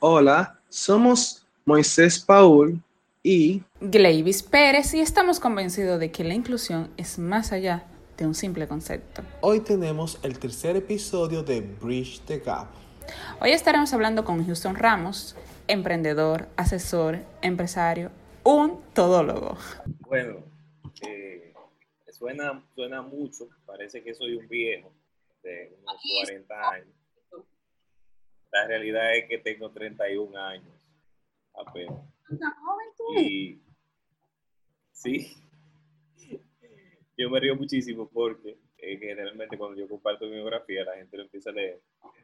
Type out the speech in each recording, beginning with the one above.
Hola, somos Moisés Paul y Glavis Pérez y estamos convencidos de que la inclusión es más allá de un simple concepto. Hoy tenemos el tercer episodio de Bridge the Gap. Hoy estaremos hablando con Houston Ramos, emprendedor, asesor, empresario, un todólogo. Bueno, eh, suena, suena mucho, parece que soy un viejo de unos 40 años. La realidad es que tengo 31 años apenas. Y sí, yo me río muchísimo porque eh, generalmente cuando yo comparto mi biografía la gente lo empieza a leer.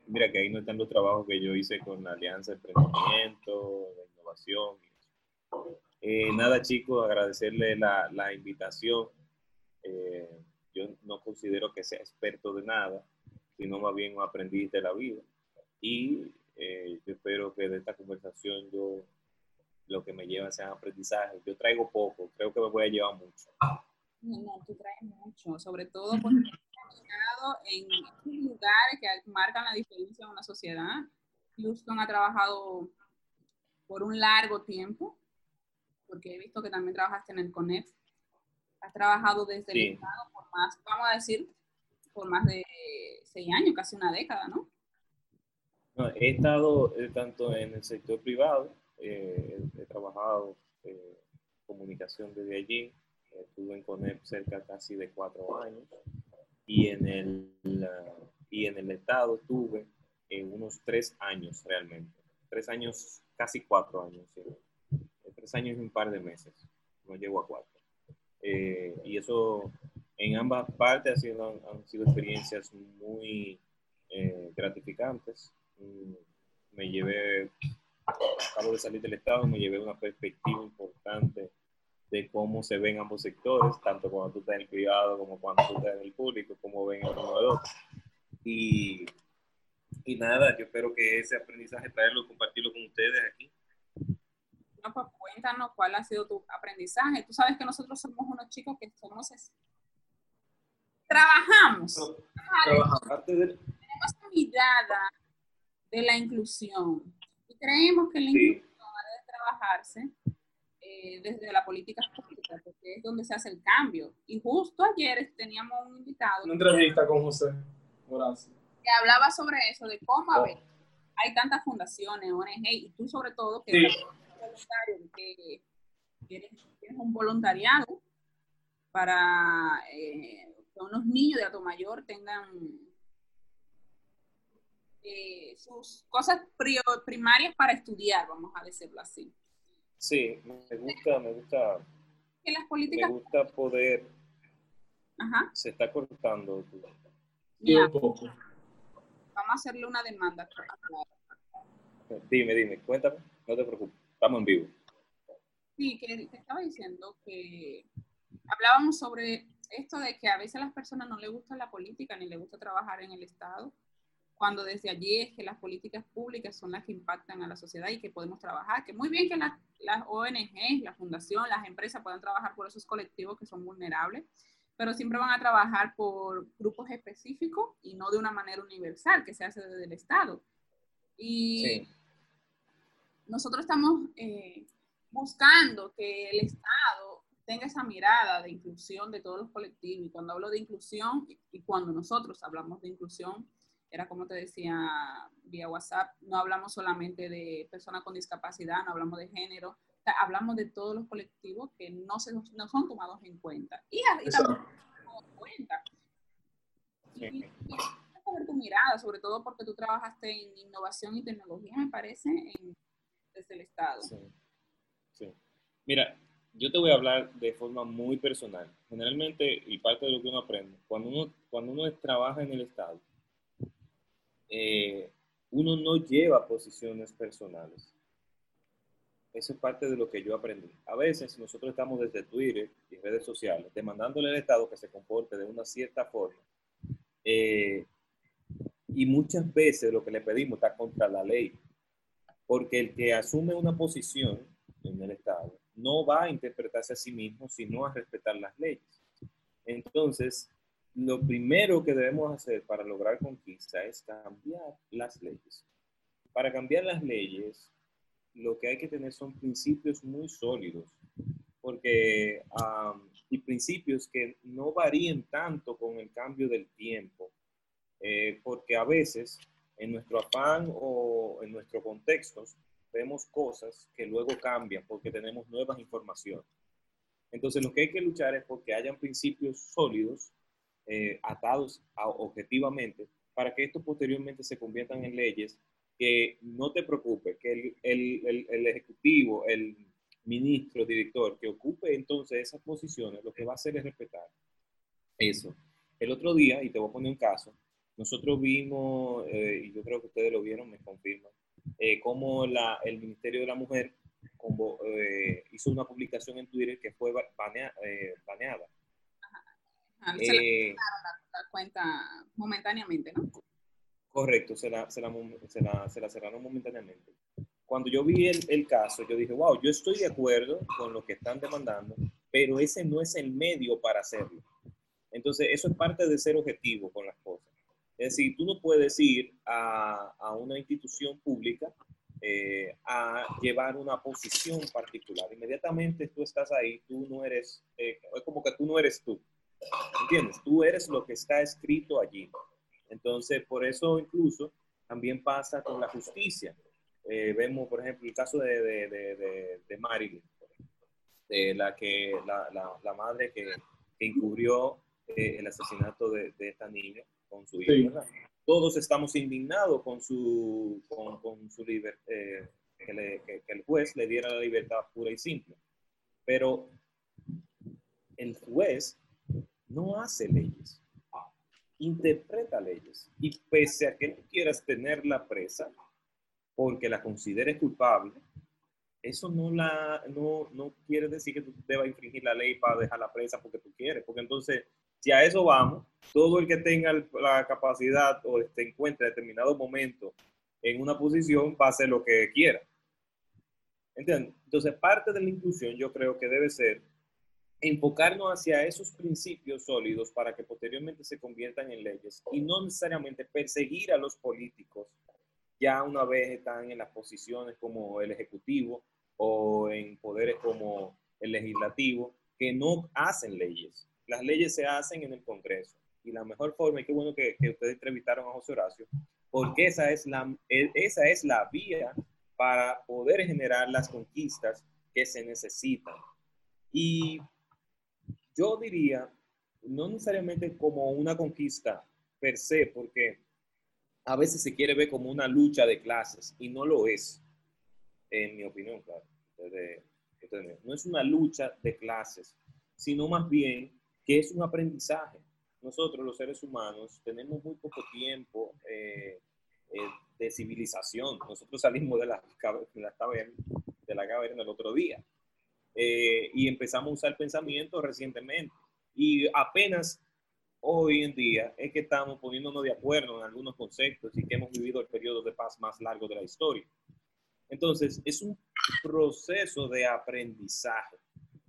Mira que ahí no están los trabajos que yo hice con la Alianza de Emprendimiento, de Innovación. Eh, nada chicos, agradecerle la, la invitación. Eh, yo no considero que sea experto de nada, sino más bien un aprendiz de la vida. Y eh, yo espero que de esta conversación yo lo que me lleva sean aprendizajes. Yo traigo poco, creo que me voy a llevar mucho. No, no, tú traes mucho, sobre todo porque en lugares que marcan la diferencia en una sociedad. Houston ha trabajado por un largo tiempo, porque he visto que también trabajaste en el CONEP. Has trabajado desde el Estado por más, vamos a decir, por más de seis años, casi una década, ¿no? No he estado eh, tanto en el sector privado, eh, he trabajado eh, comunicación desde allí, estuve en CONEP cerca casi de cuatro años y en el, y en el Estado estuve unos tres años realmente, tres años, casi cuatro años, tres años y un par de meses, no llego a cuatro. y eso en ambas partes ha sido, han, sido experiencias muy gratificantes me llevé, acabo de salir del Estado, me llevé una perspectiva importante de cómo se ven ambos sectores, tanto cuando tú estás en el privado como cuando tú estás en el público, cómo ven el uno del otro. Y, y nada, yo espero que ese aprendizaje traerlo y compartirlo con ustedes aquí. No, pues cuéntanos cuál ha sido tu aprendizaje. Tú sabes que nosotros somos unos chicos que somos... Trabajamos. Trabajamos. Tenemos mirada de la inclusión. Y creemos que la inclusión debe trabajarse eh, desde la política pública, porque es donde se hace el cambio. Y justo ayer teníamos un invitado. Una entrevista con José Horacio. Que hablaba sobre eso, de cómo a ver, hay tantas fundaciones, ONG, y tú sobre todo que, eres voluntario, que tienes, un voluntariado para eh, que unos niños de alto mayor tengan eh, sus cosas primarias para estudiar, vamos a decirlo así. Sí, me gusta, me gusta. Que las políticas. Me gusta poder. Ajá. Se está cortando. Vamos a hacerle una demanda. Dime, dime, cuéntame, no te preocupes, estamos en vivo. Sí, que te estaba diciendo que hablábamos sobre esto de que a veces a las personas no les gusta la política ni les gusta trabajar en el Estado cuando desde allí es que las políticas públicas son las que impactan a la sociedad y que podemos trabajar, que muy bien que las, las ONG, la fundación, las empresas puedan trabajar por esos colectivos que son vulnerables, pero siempre van a trabajar por grupos específicos y no de una manera universal que se hace desde el Estado. Y nosotros estamos eh, buscando que el Estado tenga esa mirada de inclusión de todos los colectivos. Y cuando hablo de inclusión y cuando nosotros hablamos de inclusión, era como te decía vía WhatsApp, no hablamos solamente de personas con discapacidad, no hablamos de género, hablamos de todos los colectivos que no, se, no son tomados en cuenta. Y, ahí también en cuenta. Y, ver tu mirada, sobre todo porque tú trabajaste en innovación y tecnología, me parece, desde el Estado. Sí. sí. Mira, yo te voy a hablar de forma muy personal. Generalmente, y parte de lo que uno aprende, cuando uno, cuando uno trabaja en el Estado, eh, uno no lleva posiciones personales. Eso es parte de lo que yo aprendí. A veces nosotros estamos desde Twitter y redes sociales demandándole al Estado que se comporte de una cierta forma. Eh, y muchas veces lo que le pedimos está contra la ley. Porque el que asume una posición en el Estado no va a interpretarse a sí mismo, sino a respetar las leyes. Entonces, lo primero que debemos hacer para lograr conquista es cambiar las leyes. para cambiar las leyes, lo que hay que tener son principios muy sólidos, porque, y principios que no varíen tanto con el cambio del tiempo, eh, porque a veces en nuestro afán o en nuestro contexto vemos cosas que luego cambian porque tenemos nuevas informaciones. Entonces, lo que hay que luchar es porque hayan principios sólidos, eh, atados objetivamente, para que estos posteriormente se conviertan en leyes que no te preocupe, que el, el, el, ejecutivo, el ministro, director, que ocupe entonces esas posiciones, lo que va a hacer es respetar eso. El otro día, y te voy a poner un caso, nosotros vimos, eh, y yo creo que ustedes lo vieron, me confirman, eh, cómo la, el Ministerio de la Mujer eh, hizo una publicación en Twitter que fue eh, baneada. Ajá. Se eh, la, cuenta momentáneamente, ¿no? Correcto, se la, se la, se la, se la cerraron momentáneamente. Cuando yo vi el, el, caso, yo dije, wow, yo estoy de acuerdo con lo que están demandando, pero ese no es el medio para hacerlo. Entonces, eso es parte de ser objetivo con las cosas. Es decir, tú no puedes ir a, a una institución pública eh, a llevar una posición particular. Inmediatamente tú estás ahí, tú no eres, eh, es como que tú no eres tú. ¿Entiendes? Tú eres lo que está escrito allí. Entonces, por eso incluso también pasa con la justicia. Eh, vemos, por ejemplo, el caso de, de, de, de Marilyn, de la, que, la, la, la madre que, que encubrió el asesinato de, esta niña con su hijo todos estamos indignados con su, con, con su libertad, eh, que, que, el juez le diera la libertad pura y simple. Pero el juez no hace leyes, interpreta leyes. Y pese a que tú quieras tenerla presa porque la consideres culpable, eso no, la, no, no quiere decir que tú debas infringir la ley para dejarla presa porque tú quieres, porque entonces si a eso vamos, todo el que tenga la capacidad o se encuentre en determinado momento en una posición va a hacer lo que quiera. ¿Entiendes? Entonces, parte de la inclusión yo creo que debe ser enfocarnos hacia esos principios sólidos para que posteriormente se conviertan en leyes y no necesariamente perseguir a los políticos ya una vez están en las posiciones como el ejecutivo o en poderes como el legislativo que no hacen leyes las leyes se hacen en el Congreso. Y la mejor forma, y qué bueno que, ustedes entrevistaron a José Horacio, porque esa es, la, e, esa es la vía para poder generar las conquistas que se necesitan. Y yo diría, no necesariamente como una conquista per se, porque a veces se quiere ver como una lucha de clases y no lo es, en mi opinión, claro. no es una lucha de clases, sino más bien que es un aprendizaje. Nosotros, los seres humanos, tenemos muy poco tiempo eh, eh, de civilización. Nosotros salimos de la, de la, caverna, el otro día eh, y empezamos a usar pensamiento recientemente. Y apenas hoy en día es que estamos poniéndonos de acuerdo en algunos conceptos y que hemos vivido el periodo de paz más largo de la historia. Entonces, es un proceso de aprendizaje,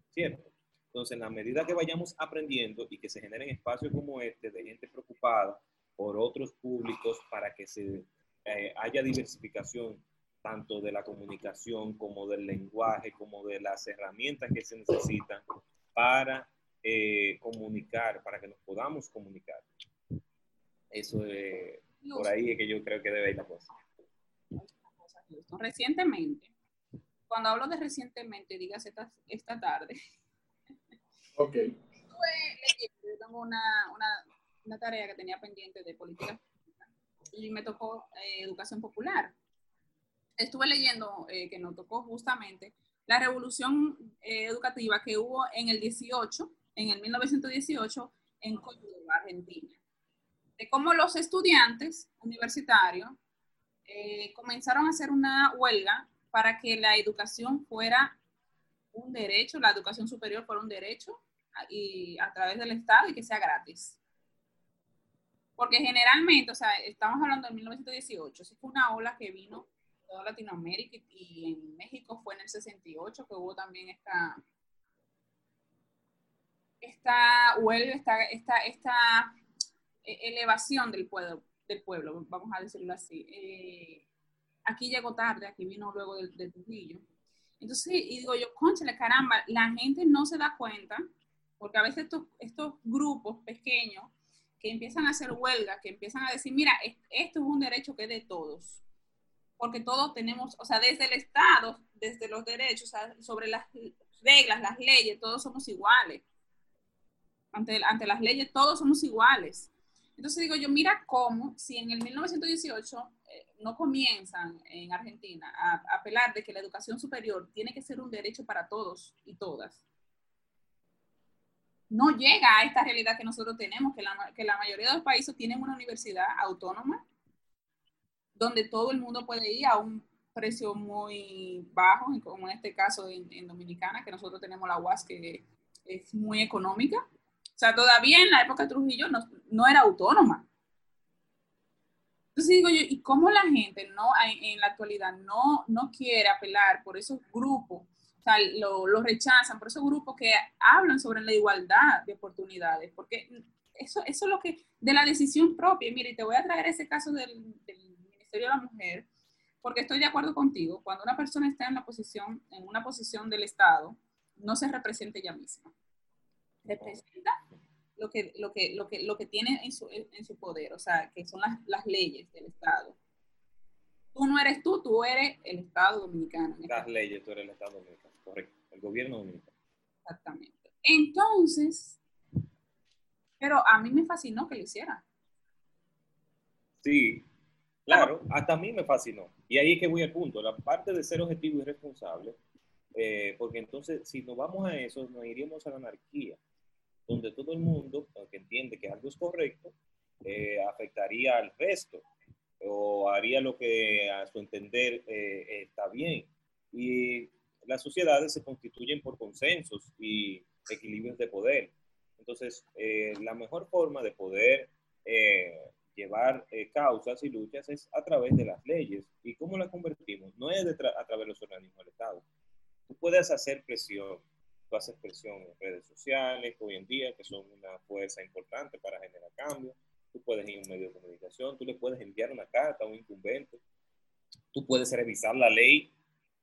¿cierto? Entonces, en la medida que vayamos aprendiendo y que se generen espacios como este de gente preocupada por otros públicos para que se eh, haya diversificación tanto de la comunicación como del lenguaje, como de las herramientas que se necesitan para eh, comunicar, para que nos podamos comunicar. Eso es, por ahí es que yo creo que debe ir la cosa. Recientemente, cuando hablo de recientemente, digas esta, esta tarde, Ok. yo tengo una, una, una, tarea que tenía pendiente de política y me tocó eh, educación popular. Estuve leyendo eh, que nos tocó justamente la revolución eh, educativa que hubo en el 18, en el 1918, en Córdoba, Argentina. De cómo los estudiantes universitarios comenzaron a hacer una huelga para que la educación fuera un derecho, la educación superior fuera un derecho y a través del Estado y que sea gratis. Porque generalmente, o sea, estamos hablando de 1918, sí fue una ola que vino toda Latinoamérica y en México fue en el 68 que hubo también esta, esta huelga, esta, esta, esta elevación del pueblo, del pueblo, vamos a decirlo así. Eh, aquí llegó tarde, aquí vino luego del, del Trujillo. Entonces, y digo yo, conchale, caramba, la gente no se da cuenta, porque a veces estos, estos grupos pequeños que empiezan a hacer huelga, que empiezan a decir, mira, esto es un derecho que es de todos, porque todos tenemos, o sea, desde el Estado, desde los derechos, sobre las reglas, las leyes, todos somos iguales. Ante, ante las leyes todos somos iguales. Entonces digo yo, mira cómo si en el 1918 eh, no comienzan en Argentina a, a apelar de que la educación superior tiene que ser un derecho para todos y todas, no llega a esta realidad que nosotros tenemos, que la, que la mayoría de los países tienen una universidad autónoma, donde todo el mundo puede ir a un precio muy bajo, como en este caso en, en Dominicana, que nosotros tenemos la UAS que es muy económica. O sea, todavía en la época de Trujillo no, no era autónoma. Entonces digo yo, ¿y cómo la gente no en, en la actualidad no, no quiere apelar por esos grupos sea, lo, lo, rechazan por esos grupos que hablan sobre la igualdad de oportunidades, porque eso, eso es lo que, de la decisión propia, mire, te voy a traer ese caso del, del, Ministerio de la Mujer, porque estoy de acuerdo contigo, cuando una persona está en la posición, en una posición del Estado, no se representa ella misma, representa lo que, lo que, lo que, lo que tiene en su, en su poder, o sea, que son las, las leyes del Estado tú no eres tú, tú eres el Estado Dominicano. Las leyes, tú eres el Estado Dominicano, correcto, el gobierno dominicano. Exactamente. Entonces, pero a mí me fascinó que lo hiciera. Sí, claro, hasta a mí me fascinó. Y ahí es que voy al punto, la parte de ser objetivo y responsable, eh, porque entonces si nos vamos a eso, nos iríamos a la anarquía, donde todo el mundo, que entiende que algo es correcto, eh, afectaría al resto o haría lo que a su entender eh, está bien. Y las sociedades se constituyen por consensos y equilibrios de poder. Entonces, la mejor forma de poder llevar eh, causas y luchas es a través de las leyes. ¿Y cómo las convertimos? No es a través de los organismos del Estado. Tú puedes hacer presión, tú haces presión en redes sociales hoy en día, que son una fuerza importante para generar cambios tú puedes ir a un medio de comunicación, tú le puedes enviar una carta a un incumbente, tú puedes revisar la ley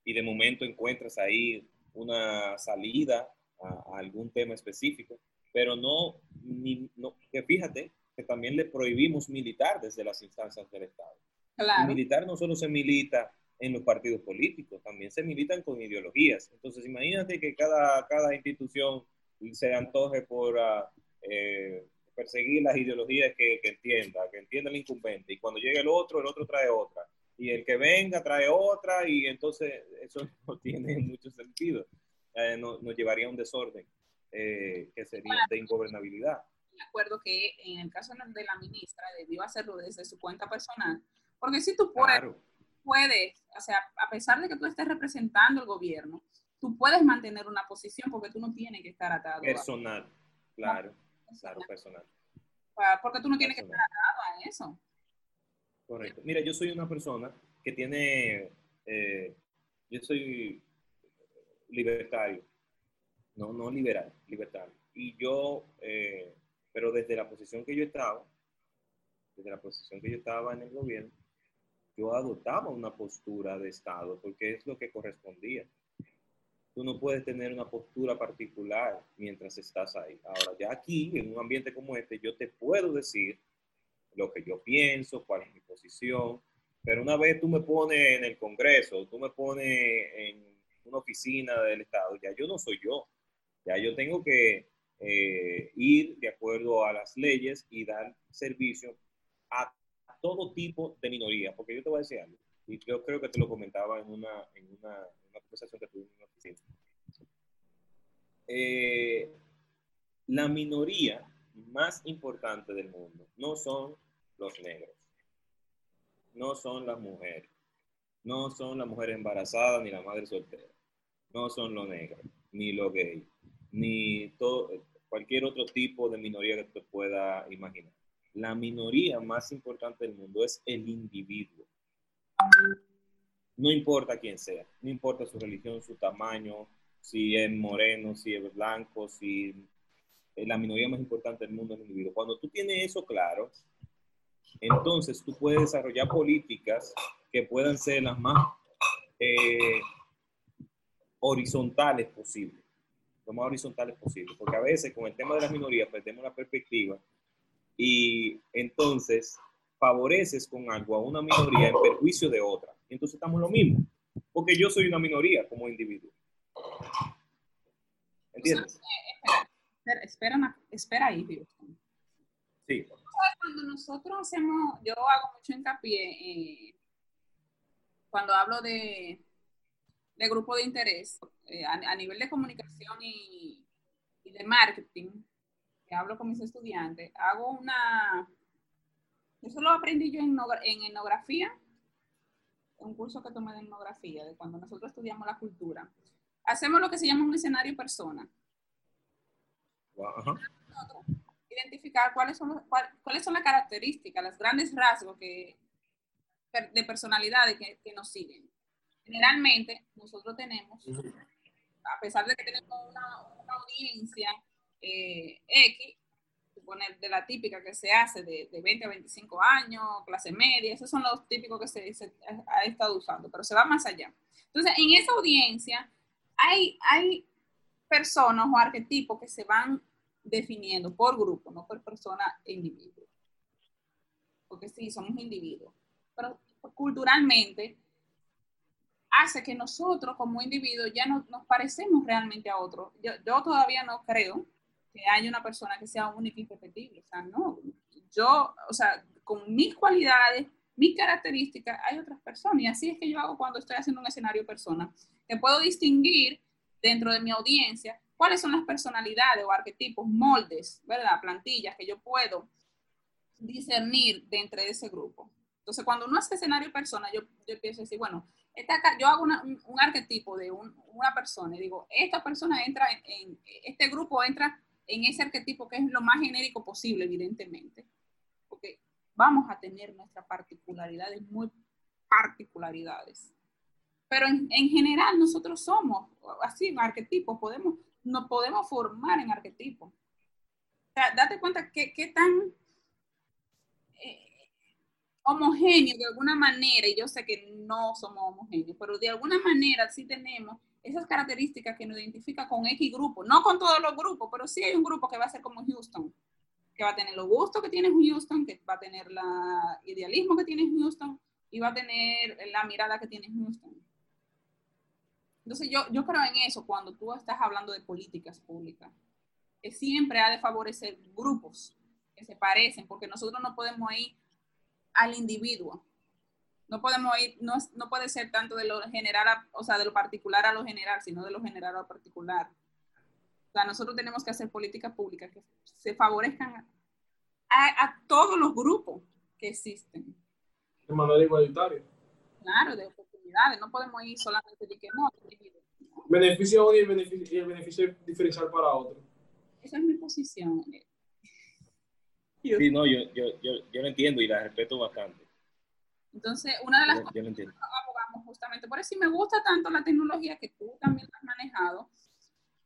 y de momento encuentras ahí una salida a, a algún tema específico, pero no, ni, no, que fíjate que también le prohibimos militar desde las instancias del Estado. Claro. Militar no solo se milita en los partidos políticos, también se militan con ideologías. Entonces, imagínate que cada, cada institución se antoje por uh, eh, perseguir las ideologías que, que entienda, que entienda el incumbente. Y cuando llegue el otro, el otro trae otra. Y el que venga trae otra y entonces eso no tiene mucho sentido. Eh, nos no llevaría a un desorden eh, que sería de ingobernabilidad. De acuerdo que en el caso de la ministra debió hacerlo desde su cuenta personal, porque si tú puedes, claro. puedes, o sea, a pesar de que tú estés representando el gobierno, tú puedes mantener una posición porque tú no tienes que estar atado. Personal, a... claro. Claro, personal. Porque tú no tienes personal. que estar atado a eso. Correcto. Mira, yo soy una persona que tiene, eh, yo soy libertario, no, no liberal, libertario. Y yo, eh, pero desde la posición que yo estaba, desde la posición que yo estaba en el gobierno, yo adoptaba una postura de Estado porque es lo que correspondía tú no puedes tener una postura particular mientras estás ahí. Ahora, ya aquí, en un ambiente como este, yo te puedo decir lo que yo pienso, cuál es mi posición, pero una vez tú me pones en el Congreso, tú me pones en una oficina del Estado, ya yo no soy yo, ya yo tengo que eh, ir de acuerdo a las leyes y dar servicio a todo tipo de minorías, porque yo te voy a decir algo, y yo creo que te lo comentaba en una, en una, en una conversación que tuvimos en una oficina. Eh, la minoría más importante del mundo no son los negros, no son las mujeres, no son las mujeres embarazadas ni la madre soltera, no son los negros, ni los gays, ni todo, cualquier otro tipo de minoría que te pueda imaginar. La minoría más importante del mundo es el individuo. No importa quién sea, no importa su religión, su tamaño, si es moreno, si es blanco, si la minoría más importante del mundo es el individuo. Cuando tú tienes eso claro, entonces tú puedes desarrollar políticas que puedan ser las más eh, horizontales posibles, lo más horizontales posible, porque a veces con el tema de las minorías perdemos la perspectiva y entonces favoreces con algo a una minoría en perjuicio de otra. Y entonces estamos lo mismo, porque yo soy una minoría como individuo. ¿Entiendes? Espera, espera, espera ahí, Houston. Sí. Cuando nosotros hacemos, yo hago mucho hincapié eh, cuando hablo de, de grupo de interés, eh, a, a, nivel de comunicación y, y, de marketing, que hablo con mis estudiantes, hago una, eso lo aprendí yo en, en etnografía, un curso que tomé de etnografía, de cuando nosotros estudiamos la cultura. Hacemos lo que se llama un escenario persona. Wow. Identificar cuáles son, los, cuáles son las características, los grandes rasgos que, de personalidades que, que nos siguen. Generalmente, nosotros tenemos, a pesar de que tenemos una, una audiencia eh, X, poner de la típica que se hace de, de, 20 a 25 años, clase media, esos son los típicos que se, se, ha estado usando, pero se va más allá. Entonces, en esa audiencia hay, hay personas o arquetipos que se van definiendo por grupo, no por persona e individuo. Porque sí, somos individuos. Pero culturalmente hace que nosotros como individuos ya no, nos parecemos realmente a otros. Yo, yo todavía no creo que haya una persona que sea única y repetible. O sea, no. Yo, o sea, con mis cualidades, mis características, hay otras personas. Y así es que yo hago cuando estoy haciendo un escenario persona, que puedo distinguir dentro de mi audiencia cuáles son las personalidades o arquetipos, moldes, ¿verdad? Plantillas que yo puedo discernir dentro de ese grupo. Entonces, cuando uno hace escenario persona, yo, yo a decir, bueno, esta, yo hago un, un, arquetipo de un, una persona y digo, esta persona entra en, este grupo entra en ese arquetipo que es lo más genérico posible, evidentemente, porque vamos a tener nuestras particularidades, muy particularidades. Pero en, en general nosotros somos así, arquetipos, podemos, nos podemos formar en arquetipos. O sea, date cuenta que, qué tan homogéneo de alguna manera, y yo sé que no somos homogéneos, pero de alguna manera sí tenemos esas características que nos identifica con X grupo, no con todos los grupos, pero sí hay un grupo que va a ser como Houston, que va a tener los gustos que tiene Houston, que va a tener el idealismo que tiene Houston y va a tener la mirada que tiene Houston. Entonces yo, yo creo en eso cuando tú estás hablando de políticas públicas, que siempre ha de favorecer grupos que se parecen, porque nosotros no podemos ir al individuo, no podemos ir, no, no puede ser tanto de lo general, a, o sea, de lo particular a lo general, sino de lo general a lo particular. O sea, nosotros tenemos que hacer políticas públicas que se favorezcan a, a, todos los grupos que existen. De manera igualitaria. Claro, de oportunidades. No podemos ir solamente de que no. Beneficio a uno y el beneficio, y el beneficio diferencial para otro. Esa es mi posición. Sí, no, yo, yo, yo, yo lo entiendo y la respeto bastante. Entonces, una de las yo, yo cosas que abogamos justamente, por eso me gusta tanto la tecnología que tú también has manejado,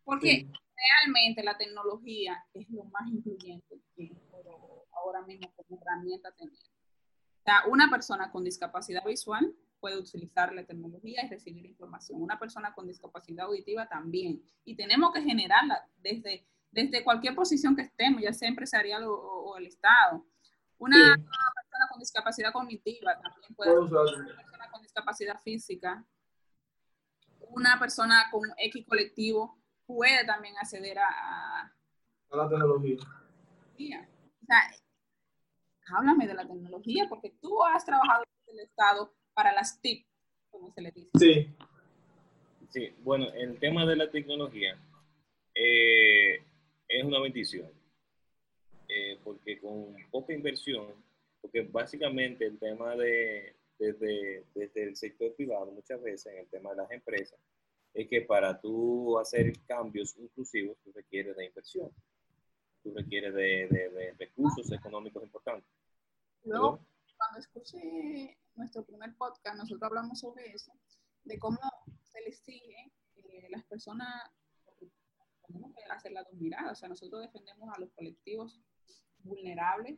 porque sí. realmente la tecnología es lo más incluyente que ahora mismo como herramienta tener. O sea, una persona con discapacidad visual puede utilizar la tecnología y recibir información. Una persona con discapacidad auditiva también. Y tenemos que generarla desde, desde cualquier posición que estemos, ya sea empresarial o, el Estado. Una, sí. persona con discapacidad cognitiva también puede ser una persona con discapacidad física. Una persona con X colectivo puede también acceder a, a, a la tecnología. O sea, háblame de la tecnología, porque tú has trabajado en el Estado para las TIC, como se le dice. Sí. Sí, bueno, el tema de la tecnología eh, es una bendición, eh, porque con poca inversión, porque básicamente el tema de, desde, desde el sector privado, muchas veces en el tema de las empresas, es que para tú hacer cambios inclusivos, tú requieres de inversión, tú requieres de, de, de recursos económicos importantes. Luego, cuando escuché nuestro primer podcast, nosotros hablamos sobre eso, de cómo se les sigue eh, las personas, tenemos que hacer las dos miradas, o sea, nosotros defendemos a los colectivos vulnerables,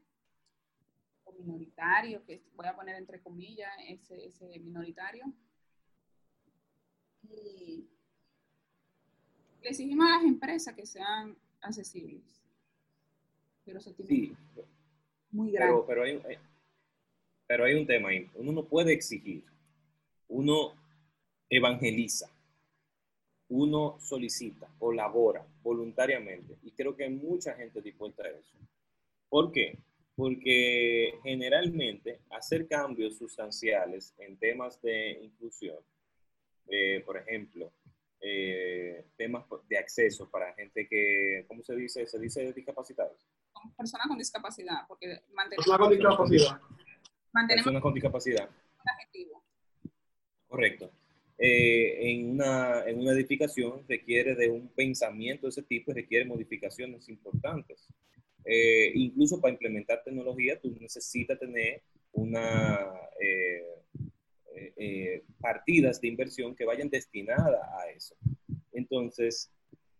o minoritario, que voy a poner entre comillas ese, ese minoritario. Y le exigimos a las empresas que sean accesibles. Pero eso tiene Sí, muy grande. pero, pero, hay, hay- pero hay un tema ahí. Uno no puede exigir. Uno evangeliza. Uno solicita, colabora voluntariamente. Y creo que hay mucha gente dispuesta a eso. ¿Por qué? Porque generalmente hacer cambios sustanciales en temas de inclusión, eh, por ejemplo, eh, temas de acceso para gente que, ¿cómo se dice? Se dice discapacitados. personas con discapacidad, porque mantenemos, Personas con discapacidad. mantenemos Personas con discapacidad. Correcto. Eh, en, una, en una edificación requiere de un pensamiento de ese tipo y requiere modificaciones importantes. Eh, incluso para implementar tecnología, tú necesitas tener una eh, eh, eh, partidas de inversión que vayan destinadas a eso. Entonces,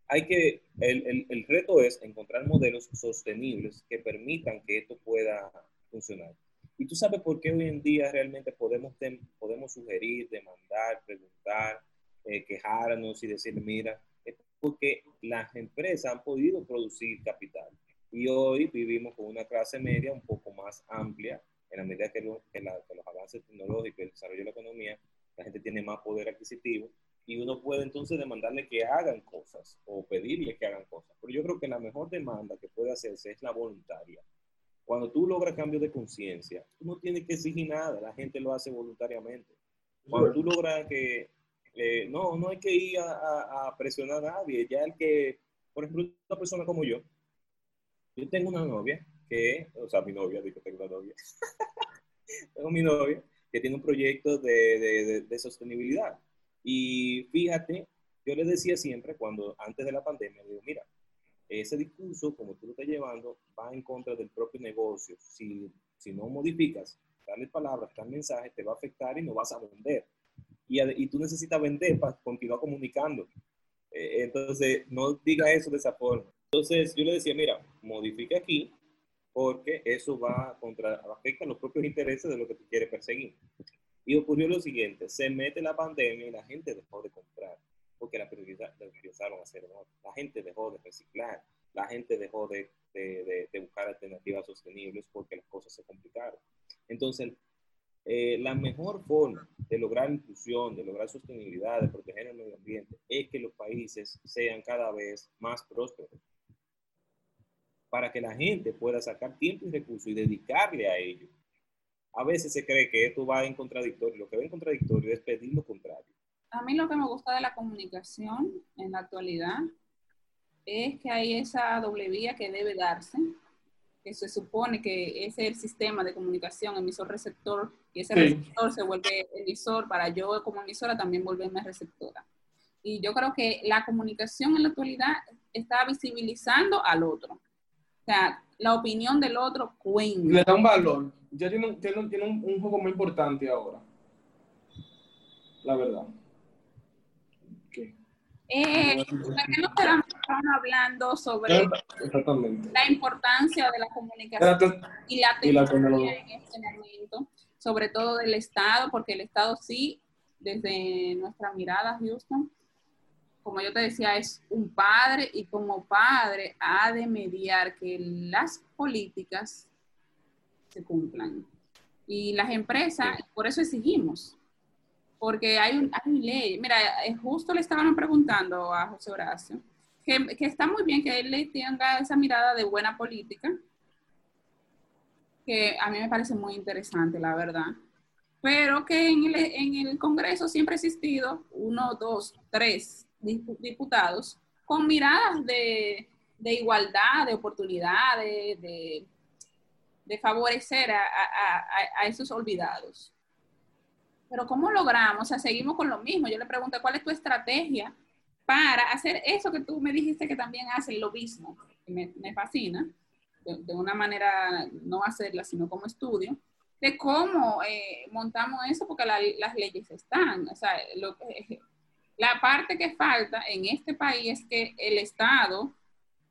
hay que, el, el, el reto es encontrar modelos sostenibles que permitan que esto pueda funcionar. Y tú sabes por qué hoy en día realmente podemos, dem- podemos sugerir, demandar, preguntar, eh, quejarnos y decir, mira, es porque las empresas han podido producir capital. Y hoy vivimos con una clase media un poco más amplia, en la medida que, lo- que la- que los avances tecnológicos el desarrollo de la economía, la gente tiene más poder adquisitivo y uno puede entonces demandarle que hagan cosas o pedirle que hagan cosas. Pero yo creo que la mejor demanda que puede hacerse es la voluntaria. Cuando tú logras cambio de conciencia, tú no tienes que exigir nada, la gente lo hace voluntariamente. Cuando tú logras que, eh, no, no hay que ir a, a- a presionar a nadie, ya el que, por ejemplo, una persona como yo, yo tengo una novia que, o sea, mi novia, digo, tengo una novia, tengo mi novia que tiene un proyecto de, de- de- de sostenibilidad. Y fíjate, yo le decía siempre, cuando antes de la pandemia, digo, mira, ese discurso, como tú lo estás llevando, va en contra del propio negocio. Si, si no modificas tales palabras, tal mensaje, te va a afectar y no vas a vender. Y, y tú necesitas vender para continuar comunicando. Eh, entonces, no diga eso de esa forma. Entonces, yo le decía, mira, modifica aquí, porque eso va contra, afecta los propios intereses de lo que tú quieres perseguir. Y ocurrió lo siguiente, se mete la pandemia y la gente dejó de comprar, porque la empezaron a otra. La gente dejó de reciclar, la gente dejó de, de- de- de buscar alternativas sostenibles porque las cosas se complicaron. Entonces, eh, la mejor forma de lograr inclusión, de lograr sostenibilidad, de proteger el medio ambiente, es que los países sean cada vez más prósperos para que la gente pueda sacar tiempo y recursos y dedicarle a ello. A veces se cree que esto va en contradictorio. Lo que va en contradictorio es pedir lo mí lo que me gusta de la comunicación en la actualidad es que hay esa doble vía que debe darse, que se supone que ese es el sistema de comunicación emisor-receptor y ese Sí. receptor se vuelve emisor para yo como emisora también volverme receptora. Y yo creo que la comunicación en la actualidad está visibilizando al otro. O sea, la opinión del otro cuenta. Le da un valor. Ya tiene, tiene, tiene un, un juego muy importante ahora. La verdad. Eh, ¿por qué no quedamos hablando sobre Exactamente. la importancia de la comunicación y la tecnología. en este momento, sobre todo del Estado, porque el Estado sí, desde nuestra mirada, Houston, como yo te decía, es un padre y como padre ha de mediar que las políticas se cumplan. Y las empresas, por eso exigimos, porque hay, un, hay ley. Mira, eh, justo le estaban preguntando a José Horacio que, que está muy bien que él le tenga esa mirada de buena política, que a mí me parece muy interesante, la verdad. Pero que en el, en el Congreso siempre ha existido uno, dos, tres dipu- diputados con miradas de, de igualdad, de oportunidades, de, de favorecer a- a- a esos olvidados. Pero ¿cómo logramos? O sea, seguimos con lo mismo. Yo le pregunté, ¿cuál es tu estrategia para hacer eso que tú me dijiste que también hace el lobismo? Que me, fascina, de, una manera no hacerla, sino como estudio, de cómo eh, montamos eso, porque la- las leyes están. O sea, lo que- la parte que falta en este país es que el Estado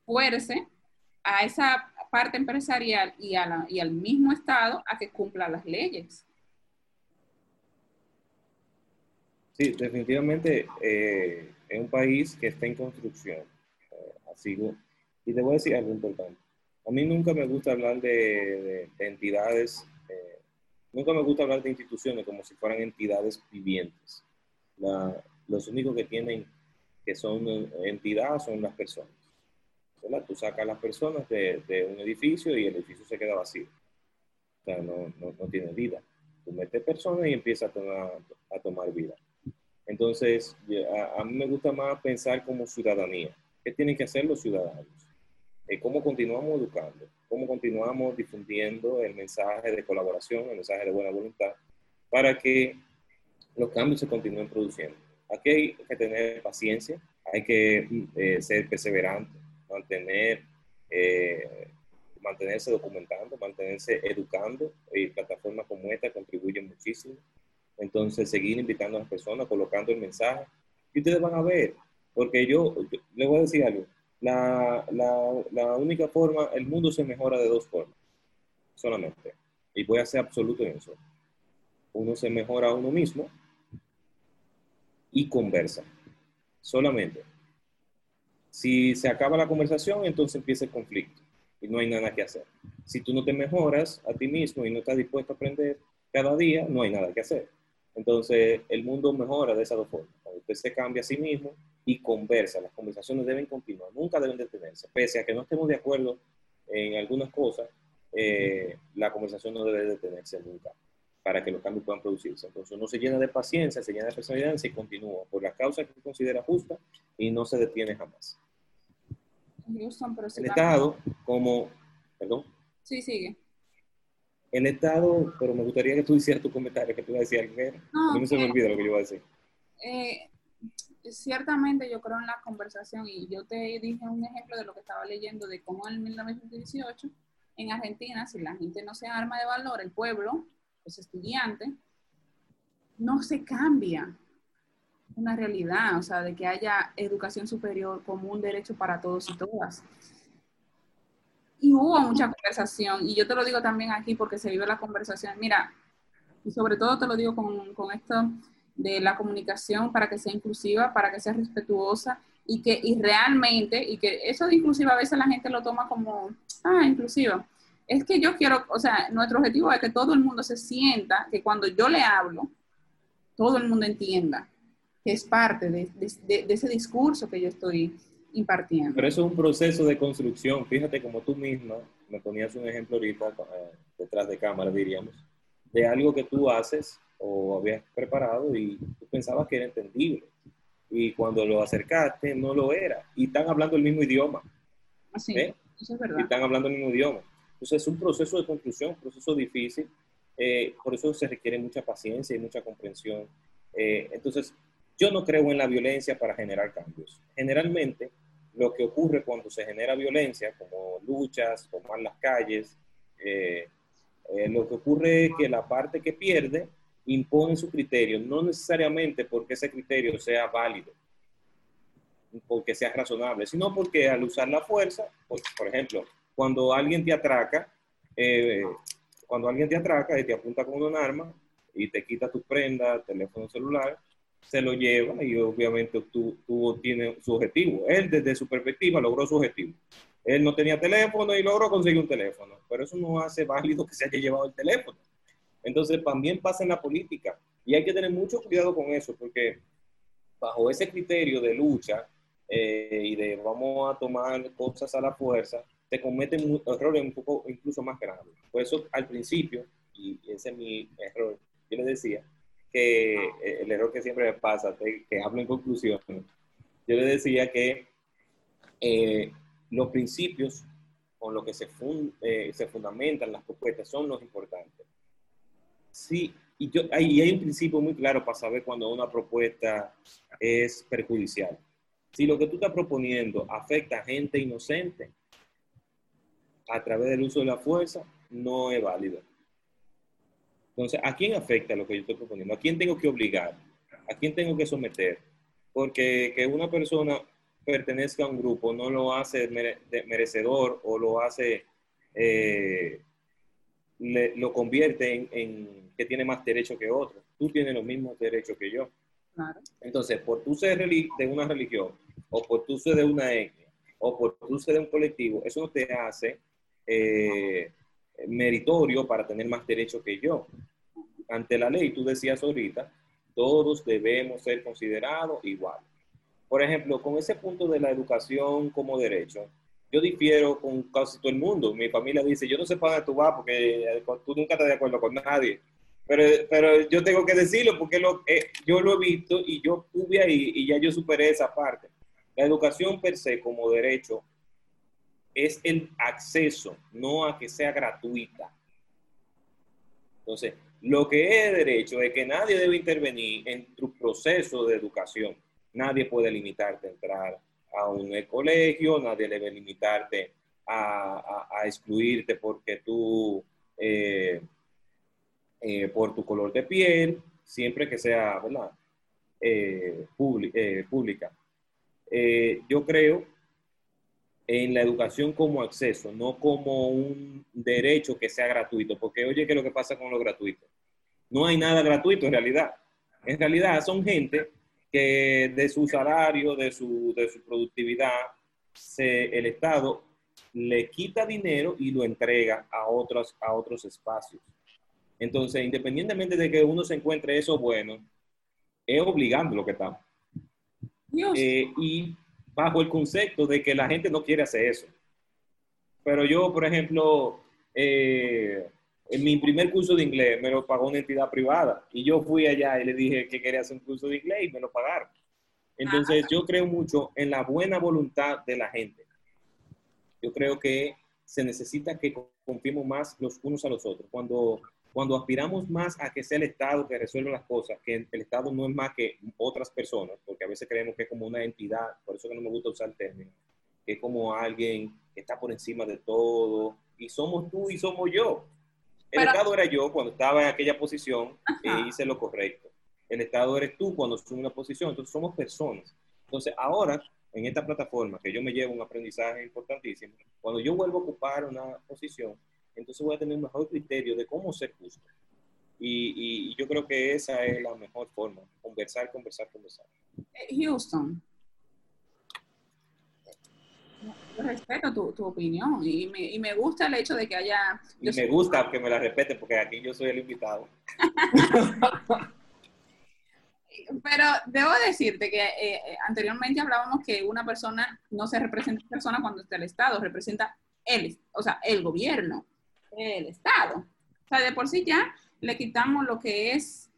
fuerce a esa parte empresarial y al mismo Estado a que cumpla las leyes. Sí, definitivamente eh, es un país que está en construcción. eh, así, y te voy a decir algo importante. A mí nunca me gusta hablar de, de- de entidades, eh, nunca me gusta hablar de instituciones como si fueran entidades vivientes. Los únicos que tienen que son entidades son las personas. ¿verdad? Tú sacas a las personas de, un edificio y el edificio se queda vacío. O sea, no, no, tiene vida. Tú metes personas y empieza a tomar, a tomar vida. Entonces, a, mí me gusta más pensar como ciudadanía. ¿Qué tienen que hacer los ciudadanos? Eh, ¿Cómo continuamos educando? ¿Cómo continuamos difundiendo el mensaje de colaboración, el mensaje de buena voluntad, para que los cambios se continúen produciendo? Aquí hay que tener paciencia, hay que eh, ser perseverante, mantener, eh, mantenerse documentando, mantenerse educando, y plataformas como esta contribuyen muchísimo. Entonces, seguir invitando a las personas, colocando el mensaje. Y ustedes van a ver, porque yo, yo les voy a decir algo. La, la, la única forma, el mundo se mejora de dos formas, solamente. Y voy a ser absoluto en eso. Uno se mejora a uno mismo y conversa. Solamente. Si se acaba la conversación, entonces empieza el conflicto y no hay nada que hacer. Si tú no te mejoras a ti mismo y no estás dispuesto a aprender cada día, no hay nada que hacer. Entonces, el mundo mejora de esas dos formas. Cuando usted se cambia a sí mismo y conversa, las conversaciones deben continuar, nunca deben detenerse. Pese a que no estemos de acuerdo en algunas cosas, eh, la conversación no debe detenerse nunca para que los cambios puedan producirse. Entonces, uno se llena de paciencia, se llena de personalidad y continúa por la causa que considera justa y no se detiene jamás. Houston, pero si El Estado, como, perdón, Sí, sigue. El Estado, pero me gustaría que tú hicieras tu comentario, que tú ibas a decir algo. No, se me olvida lo que yo iba a decir. Eh, ciertamente yo creo en la conversación y yo te dije un ejemplo de lo que estaba leyendo de cómo en 1918 en Argentina, si la gente no se arma de valor, el pueblo, los estudiantes, no se cambia una realidad, o sea, de que haya educación superior como un derecho para todos y todas. Y hubo mucha conversación, y yo te lo digo también aquí porque se vive la conversación. Mira, y sobre todo te lo digo con, con esto de la comunicación para que sea inclusiva, para que sea respetuosa y que y realmente, y que eso de inclusiva a veces la gente lo toma como, ah, inclusiva. Es que yo quiero, o sea, nuestro objetivo es que todo el mundo se sienta, que cuando yo le hablo, todo el mundo entienda que es parte de, de- ese discurso que yo estoy impartiendo. Pero eso es un proceso de construcción. Fíjate como tú misma me ponías un ejemplo ahorita, eh, detrás de cámara diríamos, de algo que tú haces o habías preparado y tú pensabas que era entendible. Y cuando lo acercaste, no lo era. Y están hablando el mismo idioma. Así, ¿eh? eso es y verdad. están hablando el mismo idioma. Entonces es un proceso de construcción, un proceso difícil, eh, por eso se requiere mucha paciencia y mucha comprensión. Eh, entonces, yo no creo en la violencia para generar cambios. Generalmente, lo que ocurre cuando se genera violencia, como luchas, tomar las calles, eh, eh, lo que ocurre es que la parte que pierde impone su criterio, no necesariamente porque ese criterio sea válido, porque sea razonable, sino porque al usar la fuerza, pues, por ejemplo, cuando alguien te atraca, eh, cuando alguien te atraca y te apunta con un arma y te quita tus prendas, teléfono celular, se lo lleva y obviamente tú tienes su objetivo. Él desde su perspectiva logró su objetivo. Él no tenía teléfono y logró conseguir un teléfono, pero eso no hace válido que se haya llevado el teléfono. Entonces también pasa en la política y hay que tener mucho cuidado con eso porque bajo ese criterio de lucha eh, y de vamos a tomar cosas a la fuerza, se cometen errores un poco incluso más grandes. Por eso al principio, y ese es mi error, yo le decía que el error que siempre me pasa, que, que hablo en conclusión, yo le decía que eh, los principios con los que se, fun- eh, se fundamentan las propuestas son los importantes. Sí, y yo, hay, hay un principio muy claro para saber cuando una propuesta es perjudicial. Si lo que tú estás proponiendo afecta a gente inocente a través del uso de la fuerza, no es válido. Entonces, ¿a quién afecta lo que yo estoy proponiendo? ¿A quién tengo que obligar? ¿A quién tengo que someter? Porque que una persona pertenezca a un grupo no lo hace merecedor o lo hace eh, le- lo convierte en, en que tiene más derecho que otro. Tú tienes los mismos derechos que yo. Claro. Entonces, por tú ser de una religión, o por tú ser de una etnia, o por tú ser de un colectivo, eso no te hace eh, meritorio para tener más derechos que yo. Ante la ley, tú decías ahorita, todos debemos ser considerados igual. Por ejemplo, con ese punto de la educación como derecho, yo difiero con casi todo el mundo. Mi familia dice, yo no sé para dónde tú porque eh, tú nunca estás de acuerdo con nadie. Pero, pero yo tengo que decirlo porque lo, eh, yo lo he visto y yo estuve ahí y ya yo superé esa parte. La educación per se como derecho es el acceso, no a que sea gratuita. Entonces, lo que es derecho es que nadie debe intervenir en tu proceso de educación. Nadie puede limitarte a entrar a un colegio, nadie debe limitarte a, a- excluirte porque tú, eh, eh, por tu color de piel, siempre que sea, ¿verdad? Eh, pública. Yo creo en la educación como acceso, no como un derecho que sea gratuito, porque oye, ¿qué es lo que pasa con lo gratuito? No hay nada gratuito en realidad. En realidad son gente que de su salario, de su, de su productividad, se, el Estado le quita dinero y lo entrega a otros, a otros espacios. Entonces, independientemente de que uno se encuentre eso bueno, es obligando lo que está. Dios, Eh, y bajo el concepto de que la gente no quiere hacer eso. Pero yo, por ejemplo, eh, en mi primer curso de inglés me lo pagó una entidad privada y yo fui allá y le dije que quería hacer un curso de inglés y me lo pagaron. Entonces, yo creo mucho en la buena voluntad de la gente. Yo creo que se necesita que confiemos más los unos a los otros. Cuando, cuando aspiramos más a que sea el Estado que resuelva las cosas, que el Estado no es más que otras personas, porque a veces creemos que es como una entidad, por eso que no me gusta usar el término, que es como alguien que está por encima de todo, y somos tú y somos yo. El Pero- Estado era yo cuando estaba en aquella posición e hice lo correcto. El Estado eres tú cuando en una posición, entonces somos personas. Entonces ahora, en esta plataforma, que yo me llevo un aprendizaje importantísimo, cuando yo vuelvo a ocupar una posición, entonces voy a tener un mejor criterio de cómo ser justo. Y, y- y yo creo que esa es la mejor forma, conversar, conversar, conversar. eh, Houston. Yo respeto tu, tu opinión y me, y me gusta el hecho de que haya... Y me gusta que me la respete porque aquí yo soy el invitado. Pero debo decirte que eh, eh, anteriormente hablábamos que una persona no se representa en persona cuando está el Estado, representa el, o sea, el gobierno, el Estado. O sea, de por sí ya le quitamos lo que es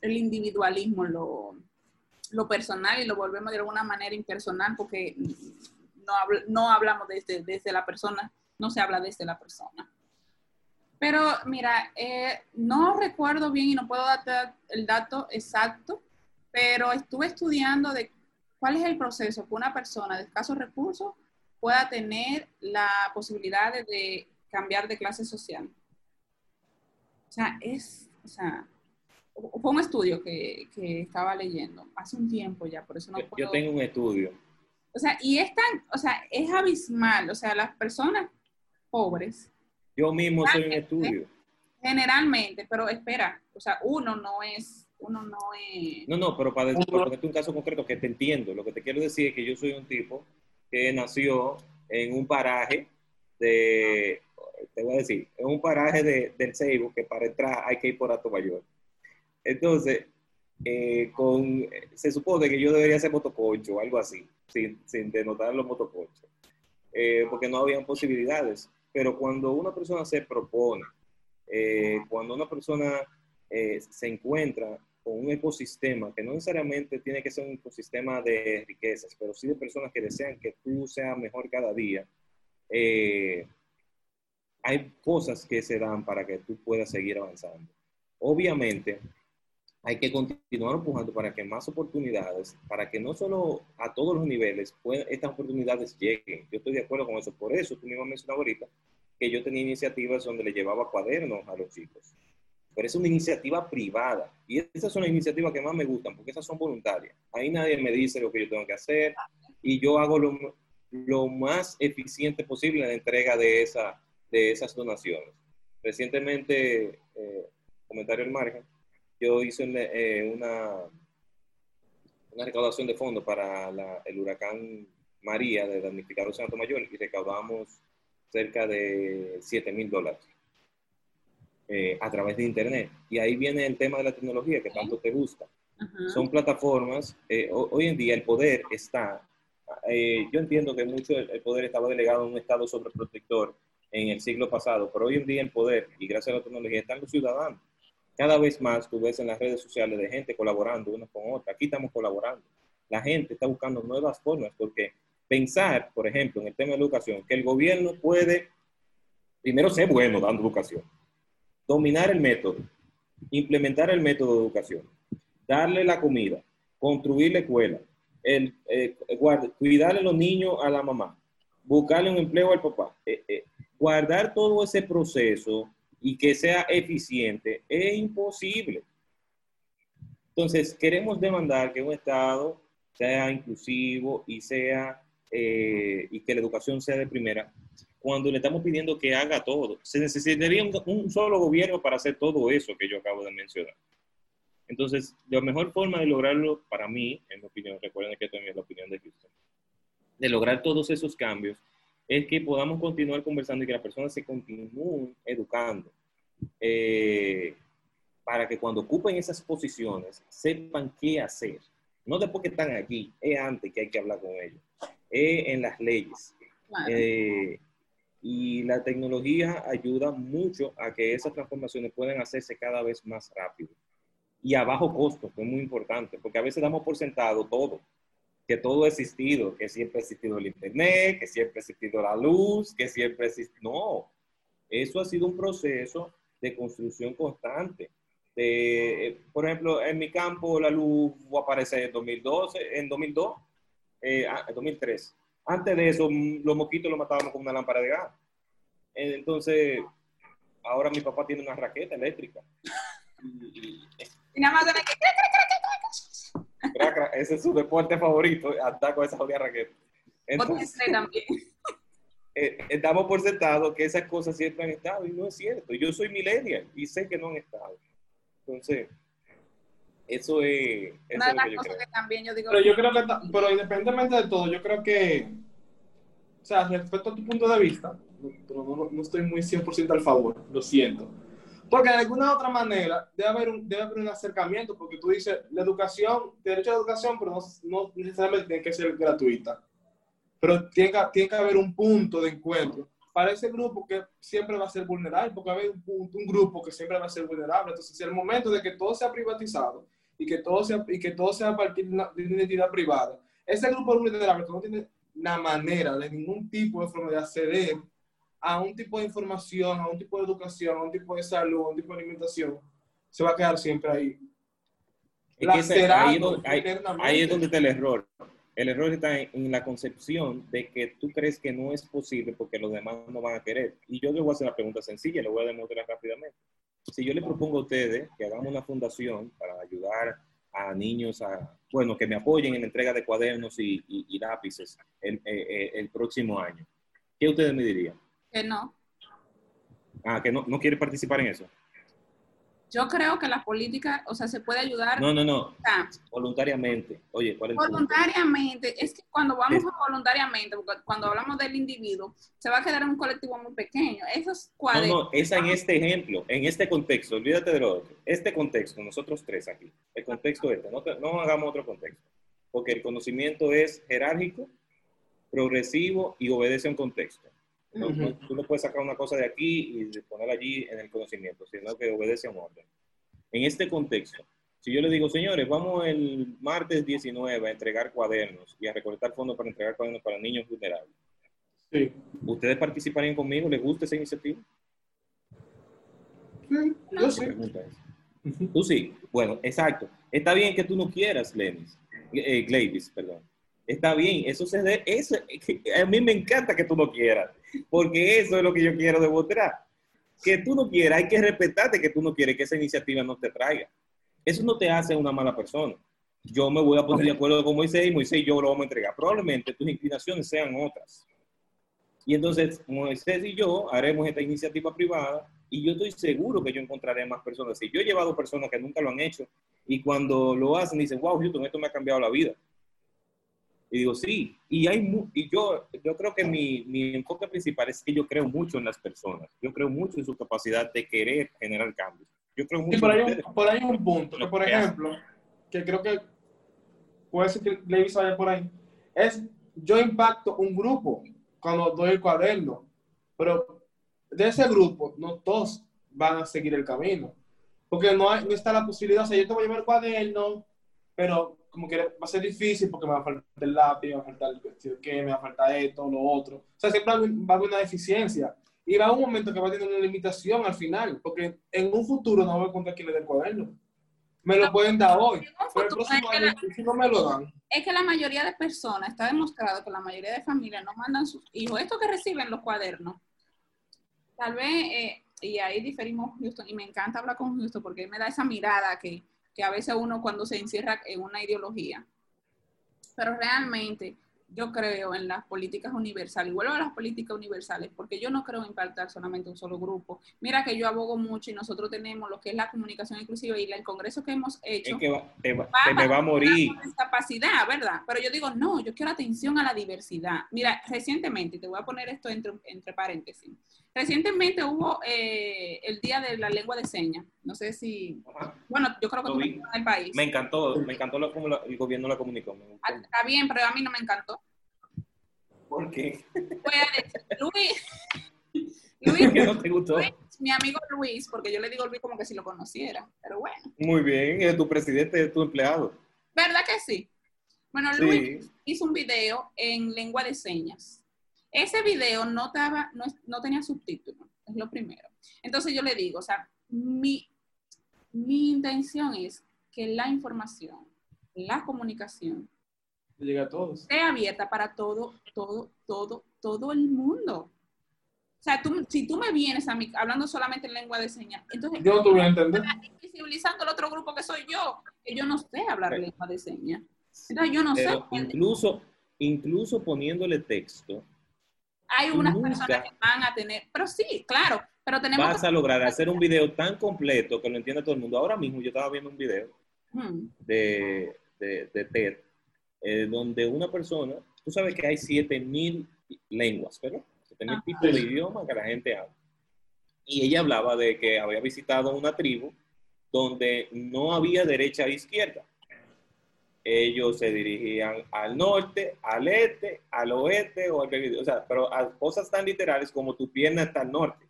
el individualismo, lo, lo personal y lo volvemos de alguna manera impersonal porque no, habl- no hablamos desde, desde la persona, no se habla desde la persona. Pero mira, eh, no recuerdo bien y no puedo darte el dato exacto, pero estuve estudiando de cuál es el proceso que una persona de escasos recursos pueda tener la posibilidad de cambiar de clase social. O sea, es, o sea, fue un estudio que, que estaba leyendo hace un tiempo ya, por eso no Yo, puedo... yo tengo un estudio. O sea, y es tan, o sea, es abismal, o sea, las personas pobres Yo mismo soy un estudio. generalmente, pero espera, o sea, uno no es, uno no es... No, no, pero para, para ponerte un caso concreto que te entiendo, lo que te quiero decir es que yo soy un tipo que nació en un paraje de, te voy a decir, en un paraje de, del Seibo que para entrar hay que ir por Alto Mayor. Entonces, eh, con, se supone que yo debería ser motoconcho o algo así, sin, sin denotar los motoconchos, eh, porque no habían posibilidades. Pero cuando una persona se propone, eh, cuando una persona eh, se encuentra con un ecosistema que no necesariamente tiene que ser un ecosistema de riquezas, pero sí de personas que desean que tú seas mejor cada día, eh, hay cosas que se dan para que tú puedas seguir avanzando. Obviamente, hay que continuar empujando para que más oportunidades, para que no solo a todos los niveles puedan, estas oportunidades lleguen. Yo estoy de acuerdo con eso. Por eso, tú mismo mencionabas ahorita que yo tenía iniciativas donde le llevaba cuadernos a los chicos. Pero es una iniciativa privada. Y esas son las iniciativas que más me gustan, porque esas son voluntarias. Ahí nadie me dice lo que yo tengo que hacer y yo hago lo, lo más eficiente posible en la entrega de esa, de esas donaciones. Recientemente, eh, comentario al margen, yo hice eh, una, una recaudación de fondos para la- el huracán María de damnificado Santo Mayor y recaudamos cerca de 7 mil dólares eh, a través de Internet. Y ahí viene el tema de la tecnología que tanto te gusta. Son plataformas, eh, ho- hoy en día el poder está, eh, yo entiendo que mucho el, el poder estaba delegado en un Estado sobreprotector en el siglo pasado, pero hoy en día el poder, y gracias a la tecnología, están los ciudadanos. Cada vez más tú ves en las redes sociales de gente colaborando unos con otros. Aquí estamos colaborando. La gente está buscando nuevas formas porque pensar, por ejemplo, en el tema de educación, que el gobierno puede, primero, ser bueno dando educación, dominar el método, implementar el método de educación, darle la comida, construir la escuela, el, eh, guarda- cuidarle los niños a la mamá, buscarle un empleo al papá, eh, eh, guardar todo ese proceso y que sea eficiente es imposible. Entonces, queremos demandar que un Estado sea inclusivo y sea eh, y que la educación sea de primera, cuando le estamos pidiendo que haga todo. Se necesitaría un, solo gobierno para hacer todo eso que yo acabo de mencionar. Entonces, la mejor forma de lograrlo, para mí, en mi opinión, recuerden que también es la opinión de Houston, de lograr todos esos cambios, es que podamos continuar conversando y que las personas se continúen educando eh, para que cuando ocupen esas posiciones sepan qué hacer. No después que están aquí, es antes que hay que hablar con ellos, es en las leyes. Claro. Eh, y la tecnología ayuda mucho a que esas transformaciones puedan hacerse cada vez más rápido y a bajo costo, que es muy importante, porque a veces damos por sentado todo, que todo ha existido, que siempre ha existido el Internet, que siempre ha existido la luz, que siempre ha existido... No, eso ha sido un proceso de construcción constante. De, por ejemplo, en mi campo la luz aparece en 2012, en 2002, eh, ah, en 2003. Antes de eso, mm, los mosquitos los matábamos con una lámpara de gas. Eh, Entonces, ahora mi papá tiene una raqueta eléctrica. Y- y- Y nada más. Ese es su deporte favorito, andar con esa jodida raqueta. Entonces, también. eh, eh, damos por sentado que esas cosas siempre han estado y no es cierto. Yo soy millennial y sé que no han estado. Entonces, eso es, eso Una es de lo las que yo cosas creo. que también yo digo... Pero yo creo que, pero independientemente de todo, yo creo que, o sea, respecto a tu punto de vista, pero no, no estoy muy 100% al favor, lo siento. Porque de alguna otra manera debe haber, un, debe haber un acercamiento, porque tú dices, la educación, derecho a la educación, pero no, no necesariamente tiene que ser gratuita. Pero tiene que, tiene que haber un punto de encuentro para ese grupo que siempre va a ser vulnerable, porque va a haber un, un grupo que siempre va a ser vulnerable. Entonces, si el momento de que todo sea privatizado y que todo sea, y que todo sea a partir de una, de una identidad privada, ese grupo vulnerable no tiene la manera de ningún tipo de forma de acceder a un tipo de información, a un tipo de educación, a un tipo de salud, a un tipo de alimentación, se va a quedar siempre ahí. Es que ahí, es donde, ahí- es donde está el error. El error está en, en la concepción de que tú crees que no es posible porque los demás no van a querer. Y yo le voy a hacer una pregunta sencilla, le voy a demostrar rápidamente. Si yo le propongo a ustedes que hagamos una fundación para ayudar a niños a, bueno, que me apoyen en la entrega de cuadernos y, y- y lápices el, eh, eh, el próximo año, ¿qué ustedes me dirían? Que no. Ah, que no, no quiere participar en eso. Yo creo que la política, o sea, se puede ayudar No, no, no, sea, voluntariamente. Oye, ¿cuál es punto? voluntariamente. Es que cuando vamos a voluntariamente, porque cuando hablamos del individuo, se va a quedar en un colectivo muy pequeño. Esos No, cuadros. no, es en este ejemplo, en este contexto, olvídate de lo otro. Este contexto, nosotros tres aquí, el contexto este, no, no hagamos otro contexto, porque el conocimiento es jerárquico, progresivo y obedece a un contexto. No- Ujú. no- tú no puedes sacar una cosa de aquí y ponerla allí en el conocimiento, sino que obedece a un orden. En este contexto, si yo le digo, señores, vamos el martes 19 a entregar cuadernos y a recolectar fondos para entregar cuadernos para niños vulnerables, Sí. ¿ustedes participarían conmigo? ¿Les gusta esa iniciativa? Sí, yo sí. Tú sí. Bueno, exacto. Está bien que tú no quieras, Lenis. Eh, Glavis, perdón. Está bien, eso se de, eso, a mí me encanta que tú no quieras, porque eso es lo que yo quiero demostrar. Que tú no quieras, hay que respetarte que tú no quieres que esa iniciativa no te traiga. Eso no te hace una mala persona. Yo me voy a poner de acuerdo con Moisés y Moisés y yo lo vamos a entregar. Probablemente tus inclinaciones sean otras. Y entonces Moisés y yo haremos esta iniciativa privada y yo estoy seguro que yo encontraré más personas. Si yo he llevado personas que nunca lo han hecho y cuando lo hacen dicen, wow, Houston, esto me ha cambiado la vida. Y digo, sí, y, hay y yo, yo creo que mi, mi, enfoque principal es que yo creo mucho en las personas, yo creo mucho en su capacidad de querer generar cambios. Yo creo mucho y por, ahí, un, por ahí un punto, que por ejemplo, que creo que puede ser que Levi vaya por ahí, es yo impacto un grupo cuando doy el cuaderno, pero de ese grupo no todos van a seguir el camino, porque no, hay, no está la posibilidad, o sea, yo te voy a llevar el cuaderno, pero como que va a ser difícil porque me va a faltar el lápiz, me va a faltar el que me va a faltar esto, lo otro. O sea, siempre va a haber una deficiencia. Y va a un momento que va a tener una limitación al final, porque en un futuro no voy a encontrar quién le dé el cuaderno. Me lo pueden dar hoy, pero el próximo año, si no me lo dan. Es que la mayoría de personas, está demostrado que la mayoría de familias no mandan sus hijos, esto que reciben los cuadernos, tal vez, eh, y ahí diferimos Houston, y me encanta hablar con Houston porque me da esa mirada que que a veces uno cuando se encierra en una ideología. Pero realmente yo creo en las políticas universales, vuelvo a las políticas universales, porque yo no creo impactar solamente un solo grupo. Mira que yo abogo mucho y nosotros tenemos lo que es la comunicación inclusiva y el congreso que hemos hecho. Es que va, te va, me va a morir. Discapacidad, ¿verdad? Pero yo digo, no, yo quiero atención a la diversidad. Mira, recientemente, te voy a poner esto entre, entre paréntesis. Recientemente hubo eh, el Día de la Lengua de Señas. No sé si. Bueno, yo creo que tú en el país. Me encantó, me encantó lo, como el gobierno la comunicó. Ah, está bien, pero a mí no me encantó. ¿Por qué? Luis. Luis, ¿Qué no te gustó? mi amigo Luis, porque yo le digo Luis como que si lo conociera, pero bueno. Muy bien, es tu presidente, es tu empleado. ¿Verdad que sí? Bueno, Luis hizo un video en lengua de señas ese video no, estaba, no, tenía subtítulos, es lo primero. Entonces yo le digo, o sea, mi, mi intención es que la información, la comunicación, llega a todos. Esté abierta para todo, todo, todo, todo el mundo. O sea, tú, si tú me vienes a mí hablando solamente en lengua de señas, entonces... Yo no te voy a entender. Invisibilizando el otro grupo que soy yo, que yo no sé hablar lengua de señas. Entonces yo no sé. Incluso, incluso poniéndole texto, hay unas personas que van a tener, pero sí, claro, pero tenemos... Vas a lograr hacer un video tan completo que lo entienda todo el mundo. Ahora mismo yo estaba viendo un video de, de, TED, eh, donde una persona, tú sabes que hay 7000 lenguas, ¿verdad? 7000 tipos de idiomas que la gente habla. Y ella hablaba de que había visitado una tribu donde no había derecha e izquierda ellos se dirigían al norte, al este, al oeste o al o sea, pero a cosas tan literales como tu pierna está al norte,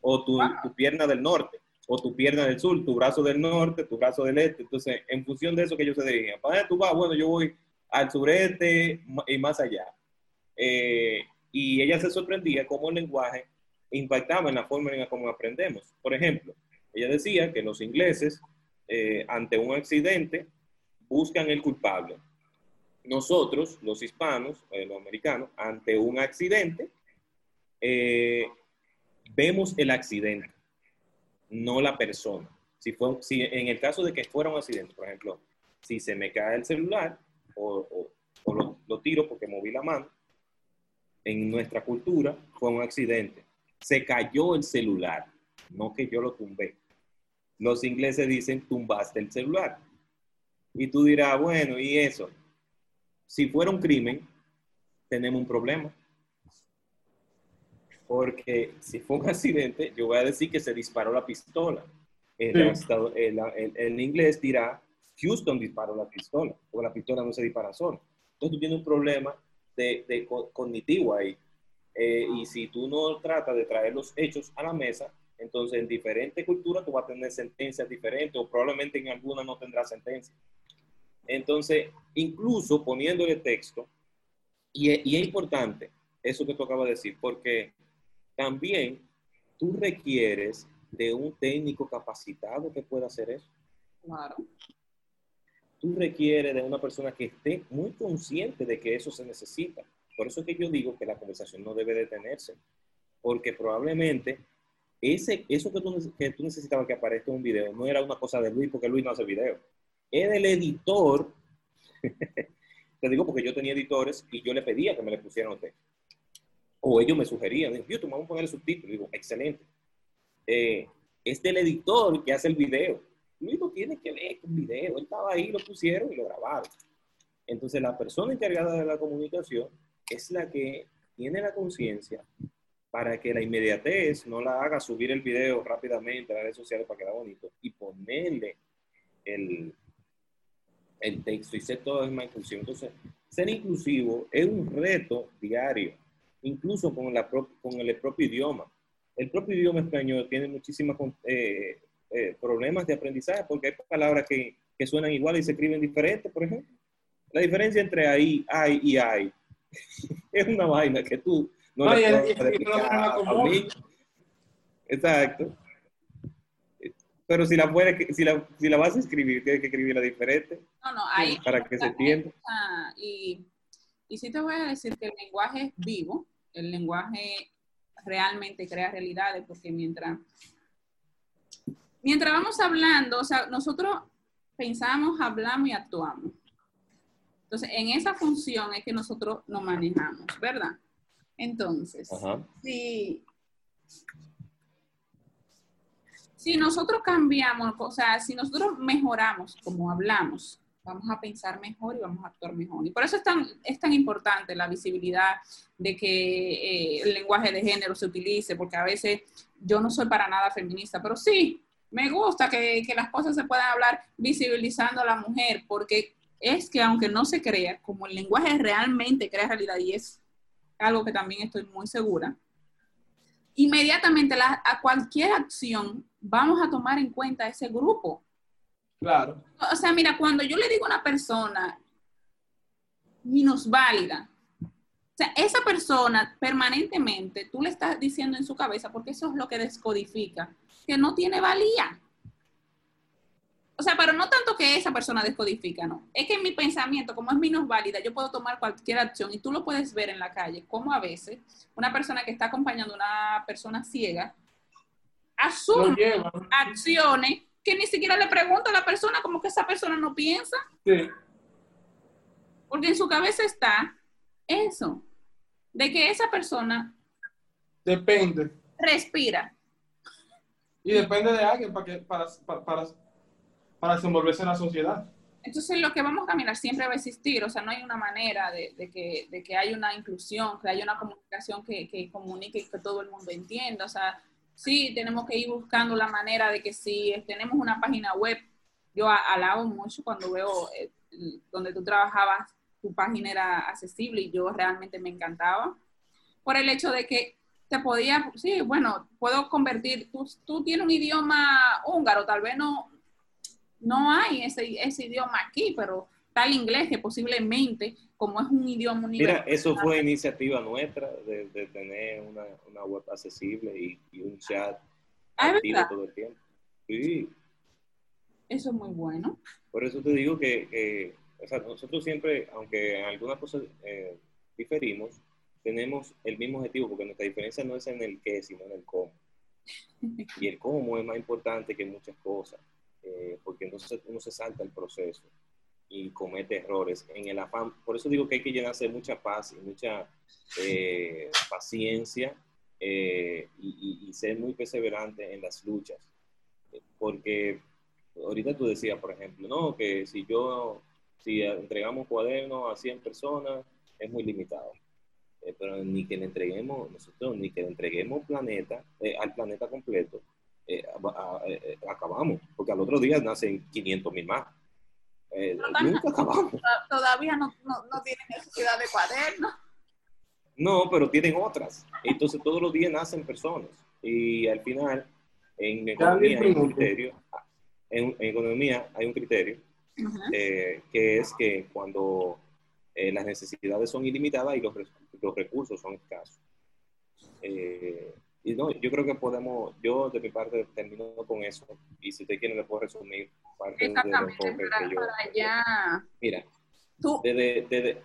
o tu, tu, pierna del norte, o tu pierna del sur, tu brazo del norte, tu brazo del este. Entonces, en función de eso que ellos se dirigían. ¿Para dónde tú vas? Bueno, yo voy al sureste y más allá. Eh, y ella se sorprendía cómo el lenguaje impactaba en la forma en la como aprendemos. Por ejemplo, ella decía que los ingleses, eh, ante un accidente, buscan el culpable. Nosotros, los hispanos, eh, los americanos, ante un accidente, eh, vemos el accidente, no la persona. Si, fue, si en el caso de que fuera un accidente, por ejemplo, si se me cae el celular o, lo, tiro porque moví la mano, en nuestra cultura fue un accidente. Se cayó el celular, no que yo lo tumbé. Los ingleses dicen tumbaste el celular. Y tú dirás, bueno, ¿y eso? Si fuera un crimen, tenemos un problema. Porque si fue un accidente, yo voy a decir que se disparó la pistola. En, inglés dirá, Houston disparó la pistola, porque la pistola no se dispara sola. Entonces tú tienes un problema de, cognitivo ahí. Eh, y si tú no tratas de traer los hechos a la mesa, entonces en diferentes culturas tú vas a tener sentencias diferentes o probablemente en alguna no tendrás sentencia. Entonces, incluso poniéndole texto, y, es importante eso que tú acabas de decir, porque también tú requieres de un técnico capacitado que pueda hacer eso. Claro. Tú requieres de una persona que esté muy consciente de que eso se necesita. Por eso es que yo digo que la conversación no debe detenerse, porque probablemente ese, eso que tú, que tú necesitabas que aparezca en un video no era una cosa de Luis, porque Luis no hace video es del editor. Te digo porque yo tenía editores y yo le pedía que me le pusieran texto. o ellos me sugerían, yo vamos a poner el subtítulo, digo, excelente. Eh, es del editor que hace el video. Luis no tiene que ver con video, él estaba ahí, lo pusieron y lo grabaron. Entonces la persona encargada de la comunicación es la que tiene la conciencia para que la inmediatez no la haga subir el video rápidamente a las redes sociales para quedar bonito y ponerle el, el texto y ser toda la misma inclusión. Entonces, ser inclusivo es un reto diario, incluso con, la con el propio idioma. El propio idioma español tiene muchísimos eh, eh, problemas de aprendizaje porque hay palabras que, que suenan igual y se escriben diferentes, por ejemplo. La diferencia entre ahí, hay y hay es una vaina que tú no, le puedes a, Exacto. Pero si la, puede, si, la, si la vas a escribir, tienes que escribirla diferente. No, no, ahí. Para que se entienda. Y, y sí te voy a decir que el lenguaje es vivo, el lenguaje realmente crea realidades, porque mientras, mientras vamos hablando, o sea, nosotros pensamos, hablamos y actuamos. Entonces, en esa función es que nosotros nos manejamos, ¿verdad? Entonces, si, si nosotros cambiamos, o sea, si nosotros mejoramos como hablamos, vamos a pensar mejor y vamos a actuar mejor. Y por eso es tan, es tan importante la visibilidad de que eh, el lenguaje de género se utilice, porque a veces yo no soy para nada feminista, pero sí, me gusta que, que las cosas se puedan hablar visibilizando a la mujer, porque es que aunque no se crea, como el lenguaje realmente crea realidad y es algo que también estoy muy segura, inmediatamente a cualquier acción vamos a tomar en cuenta ese grupo. Claro. O sea, mira, cuando yo le digo a una persona minusválida, o sea, esa persona permanentemente, tú le estás diciendo en su cabeza, porque eso es lo que descodifica, que no tiene valía. O sea, pero no tanto que esa persona descodifica, no. Es que en mi pensamiento, como es menos válida, yo puedo tomar cualquier acción y tú lo puedes ver en la calle, como a veces una persona que está acompañando a una persona ciega asume acciones que ni siquiera le pregunta a la persona como que esa persona no piensa. Sí. Porque en su cabeza está eso, de que esa persona depende. Respira. Y depende de alguien para que para, para para desenvolverse en la sociedad. Entonces, lo que vamos a caminar siempre va a existir, o sea, no hay una manera de, que, de que haya una inclusión, que haya una comunicación que, que, comunique y que todo el mundo entienda. O sea, sí, tenemos que ir buscando la manera de que si tenemos una página web, yo alabo mucho cuando veo eh, donde tú trabajabas, tu página era accesible y yo realmente me encantaba, por el hecho de que te podía, sí, bueno, puedo convertir, tú, tú tienes un idioma húngaro, tal vez no, no hay ese, ese idioma aquí, pero tal inglés que posiblemente, como es un idioma universal. Mira, eso fue iniciativa nuestra de, tener una, una, web accesible y, un chat ah, activo todo el tiempo. Sí. Eso es muy bueno. Por eso te digo que, o sea, nosotros siempre, aunque en algunas cosas eh, diferimos, tenemos el mismo objetivo, porque nuestra diferencia no es en el qué, sino en el cómo. Y el cómo es más importante que muchas cosas. Eh, porque entonces uno se salta el proceso y comete errores en el afán. Por eso digo que hay que llenarse de mucha paz y mucha eh, paciencia eh, y, ser muy perseverante en las luchas. Porque ahorita tú decías, por ejemplo, no, que si yo, si entregamos cuadernos a 100 personas, es muy limitado. pero ni que le entreguemos, nosotros, ni que le entreguemos planeta, al planeta completo, eh, eh, acabamos, porque al otro día nacen 500 mil más. Eh, nunca acabamos. Todavía no, no, no, tienen necesidad de cuadernos. No, pero tienen otras. Entonces todos los días nacen personas. Y al final, en economía hay un criterio, en, economía hay un criterio, que es que cuando las necesidades son ilimitadas y los, los recursos son escasos. Eh, y no, yo creo que podemos, yo de mi parte termino con eso. Y si usted quiere, le puedo resumir parte de los que yo. Mira, Desde,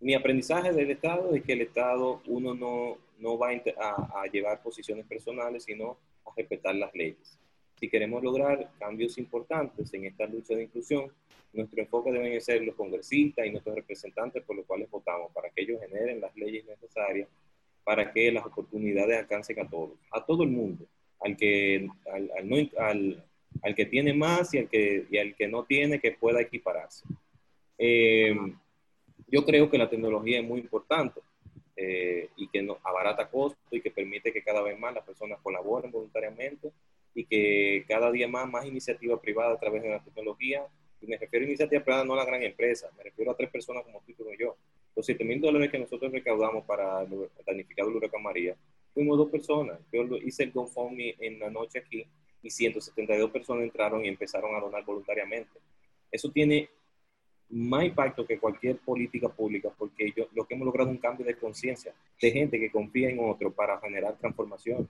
mi aprendizaje del Estado es que el Estado, uno no, no va a, a, llevar posiciones personales, sino a respetar las leyes. Si queremos lograr cambios importantes en esta lucha de inclusión, nuestro enfoque deben ser los congresistas y nuestros representantes por los cuales votamos, para que ellos generen las leyes necesarias para que las oportunidades alcancen a todos, a todo el mundo, al que, al, que tiene más y al que, al que no tiene que pueda equipararse. Eh, yo creo que la tecnología es muy importante eh, y que no, abarata costos y que permite que cada vez más las personas colaboren voluntariamente y que cada día más, más iniciativa privada a través de la tecnología, y me refiero a iniciativa privada no a la gran empresa, me refiero a tres personas como tú y yo. Los 7 mil dólares que nosotros recaudamos para el del huracán María, fuimos dos personas. Yo hice el GoFundMe en la noche aquí y 172 personas entraron y empezaron a donar voluntariamente. Eso tiene más impacto que cualquier política pública porque yo, lo que hemos logrado es un cambio de conciencia de gente que confía en otro para generar transformación.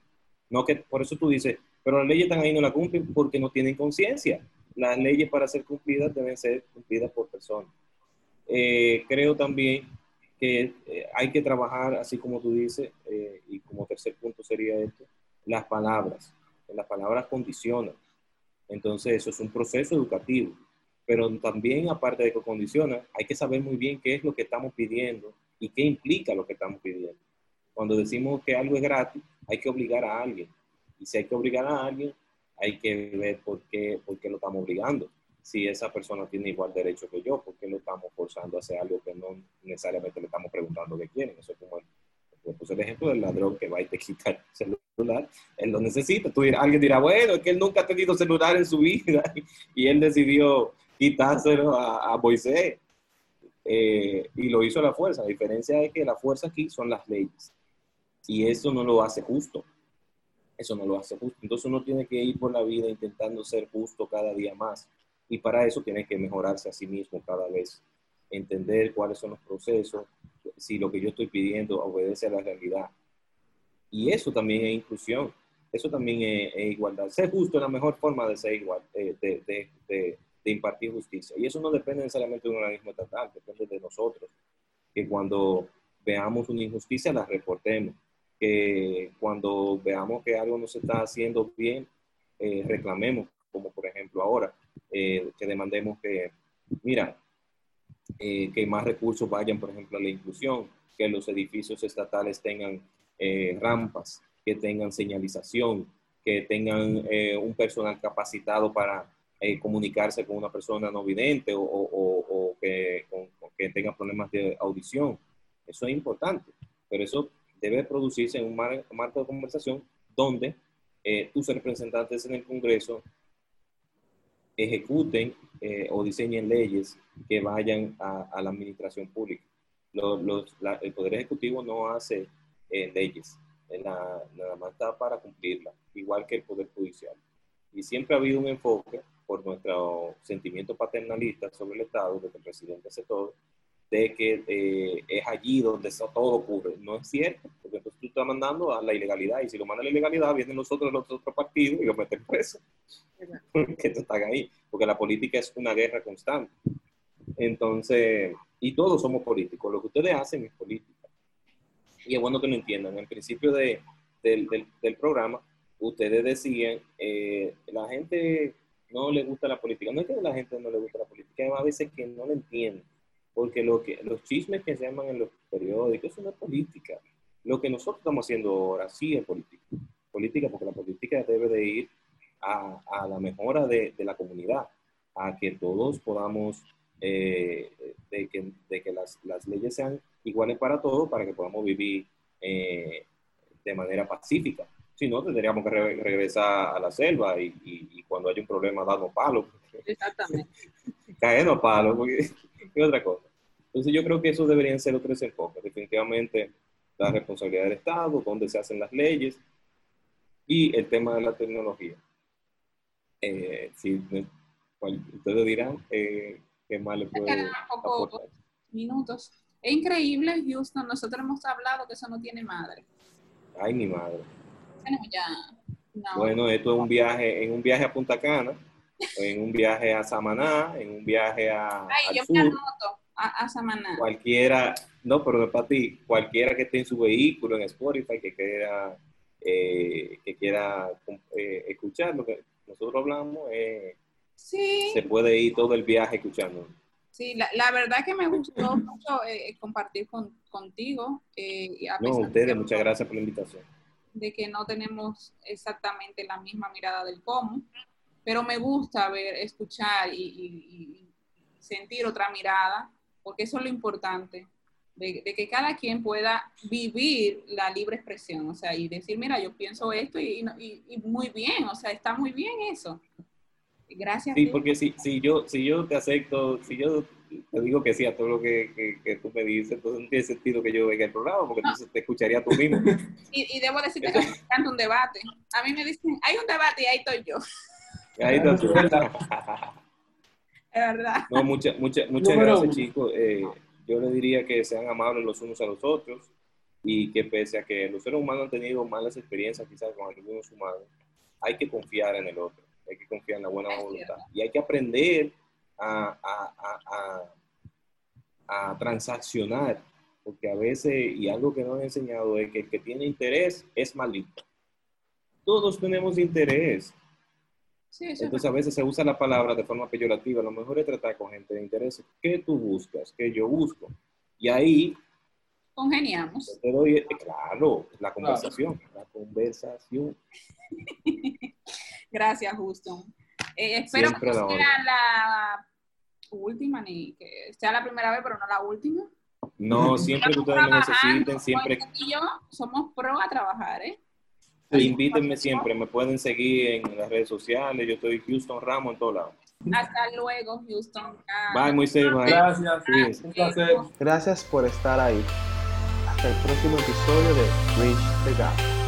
No que, por eso tú dices, pero las leyes están ahí no la cumplen porque no tienen conciencia. Las leyes para ser cumplidas deben ser cumplidas por personas. Eh, creo también que eh, hay que trabajar, así como tú dices, eh, y como tercer punto sería esto, las palabras. Las palabras condicionan. Entonces, eso es un proceso educativo. Pero también, aparte de que condiciona, hay que saber muy bien qué es lo que estamos pidiendo y qué implica lo que estamos pidiendo. Cuando decimos que algo es gratis, hay que obligar a alguien. Y si hay que obligar a alguien, hay que ver por qué, por qué lo estamos obligando. Si esa persona tiene igual derecho que yo, ¿por qué lo estamos forzando a hacer algo que no necesariamente le estamos preguntando qué quieren? Eso es como el, puse el ejemplo del ladrón que va y te quita el celular. Él lo necesita. Tú alguien dirá, bueno, es que él nunca ha tenido celular en su vida y él decidió quitárselo a, a Moisés. Eh, y lo hizo a la fuerza. La diferencia es que la fuerza aquí son las leyes. Y eso no lo hace justo. Eso no lo hace justo. Entonces uno tiene que ir por la vida intentando ser justo cada día más. Y para eso tiene que mejorarse a sí mismo cada vez. Entender cuáles son los procesos, si lo que yo estoy pidiendo obedece a la realidad. Y eso también es inclusión. Eso también es, es igualdad. Ser justo es la mejor forma de ser igual, eh, de, de- de- de impartir justicia. Y eso no depende necesariamente de un organismo estatal, depende de nosotros. Que cuando veamos una injusticia la reportemos. Que cuando veamos que algo no se está haciendo bien, eh, reclamemos, como por ejemplo ahora, eh, que demandemos que, mira, eh, que más recursos vayan, por ejemplo, a la inclusión, que los edificios estatales tengan eh, rampas, que tengan señalización, que tengan eh, un personal capacitado para eh, comunicarse con una persona no vidente o, o- o- o que, con que tenga problemas de audición. Eso es importante, pero eso debe producirse en un mar- marco de conversación donde eh, tus representantes en el Congreso ejecuten eh, o diseñen leyes que vayan a, a la administración pública. Lo- los- la- el Poder Ejecutivo no hace eh, leyes, eh, la- nada más está para cumplirlas, igual que el Poder Judicial. Y siempre ha habido un enfoque por nuestro sentimiento paternalista sobre el Estado, de que el presidente hace todo, de que eh, es allí donde eso todo ocurre. No es cierto, porque entonces tú estás mandando a la ilegalidad y si lo manda a la ilegalidad, vienen los otros, los otros partidos y lo meten preso. Porque están ahí, porque la política es una guerra constante. Entonces, y todos somos políticos, lo que ustedes hacen es política. Y es bueno que lo entiendan. En principio de, del, del, del programa, ustedes decían, eh, la gente no le gusta la política. No es que a la gente no le gusta la política, hay a veces que no la entienden. Porque lo que, los chismes que se llaman en los periódicos, eso no es política. Lo que nosotros estamos haciendo ahora sí es política. Política porque la política debe de ir a, a la mejora de, de la comunidad, a que todos podamos, eh, de que, de que las, las leyes sean iguales para todos, para que podamos vivir eh, de manera pacífica. Si no, tendríamos que re- regresar a la selva y, y- y cuando hay un problema darnos palos, Exactamente. caernos palos, porque es otra cosa. Entonces yo creo que esos deberían ser los tres enfoques. Definitivamente la responsabilidad del Estado, dónde se hacen las leyes y el tema de la tecnología. Eh, si ustedes dirán eh, qué más le poco- aportar. Minutos. Es increíble, Houston. Nosotros hemos hablado que eso no tiene madre. Ay, mi madre. Tenemos ya. hora. Bueno, esto es un viaje, en un viaje a Punta Cana, en un viaje a Samaná, en un viaje a, Ay, al yo sur. me anoto a, a Samaná. cualquiera, no, pero no para ti, cualquiera que esté en su vehículo, en Spotify, que quiera, eh, que quiera eh, escuchar lo que nosotros hablamos, eh, Sí, se puede ir todo el viaje escuchando. Sí, la, la verdad que me gustó mucho eh, compartir con, contigo. a No, ustedes, de- muchas gracias por la invitación. de que no tenemos exactamente la misma mirada del cómo, pero me gusta ver, escuchar y, y- y sentir otra mirada, porque eso es lo importante, de, de que cada quien pueda vivir la libre expresión, o sea, y decir, mira, yo pienso esto y, y muy bien, o sea, está muy bien eso. Gracias. Sí, porque si, si, yo, si yo te acepto, si yo te digo que sí a todo lo que, que, que tú me dices, entonces no tiene sentido que yo venga al programa, porque entonces te escucharía tú mismo. Y, y debo decirte que me encanta un debate. A mí me dicen, hay un debate y ahí estoy yo, Ahí está tú. es verdad. No, muchas muchas muchas Número gracias, uno. chicos. Eh, yo les diría que sean amables los unos a los otros y que pese a que los seres humanos han tenido malas experiencias quizás con algunos humanos, hay que confiar en el otro, hay que confiar en la buena Es voluntad cierto. y hay que aprender a, a, a, a, a transaccionar, porque a veces, y algo que nos han enseñado es que el que tiene interés es maldito. Todos tenemos interés, Sí, entonces a veces se usa la palabra de forma peyorativa. Lo mejor es tratar con gente de interés. ¿Qué tú buscas? ¿Qué yo busco? Y ahí congeniamos. te doy, eh, claro, la conversación, la conversación. Gracias, Houston. Eh, espero Siempre que la sea la última, ni que sea la primera vez, pero no la última. No, siempre que ustedes me necesiten, siempre y yo somos pro a trabajar, ¿eh? Invítenme siempre. Me pueden seguir en las redes sociales. Yo estoy Houston Ramos en todos lados. Hasta luego, Houston. Ah, Bye, Moisés. Bye. Gracias. Un placer. Gracias por estar ahí. Hasta el próximo episodio de Bridge the Gap.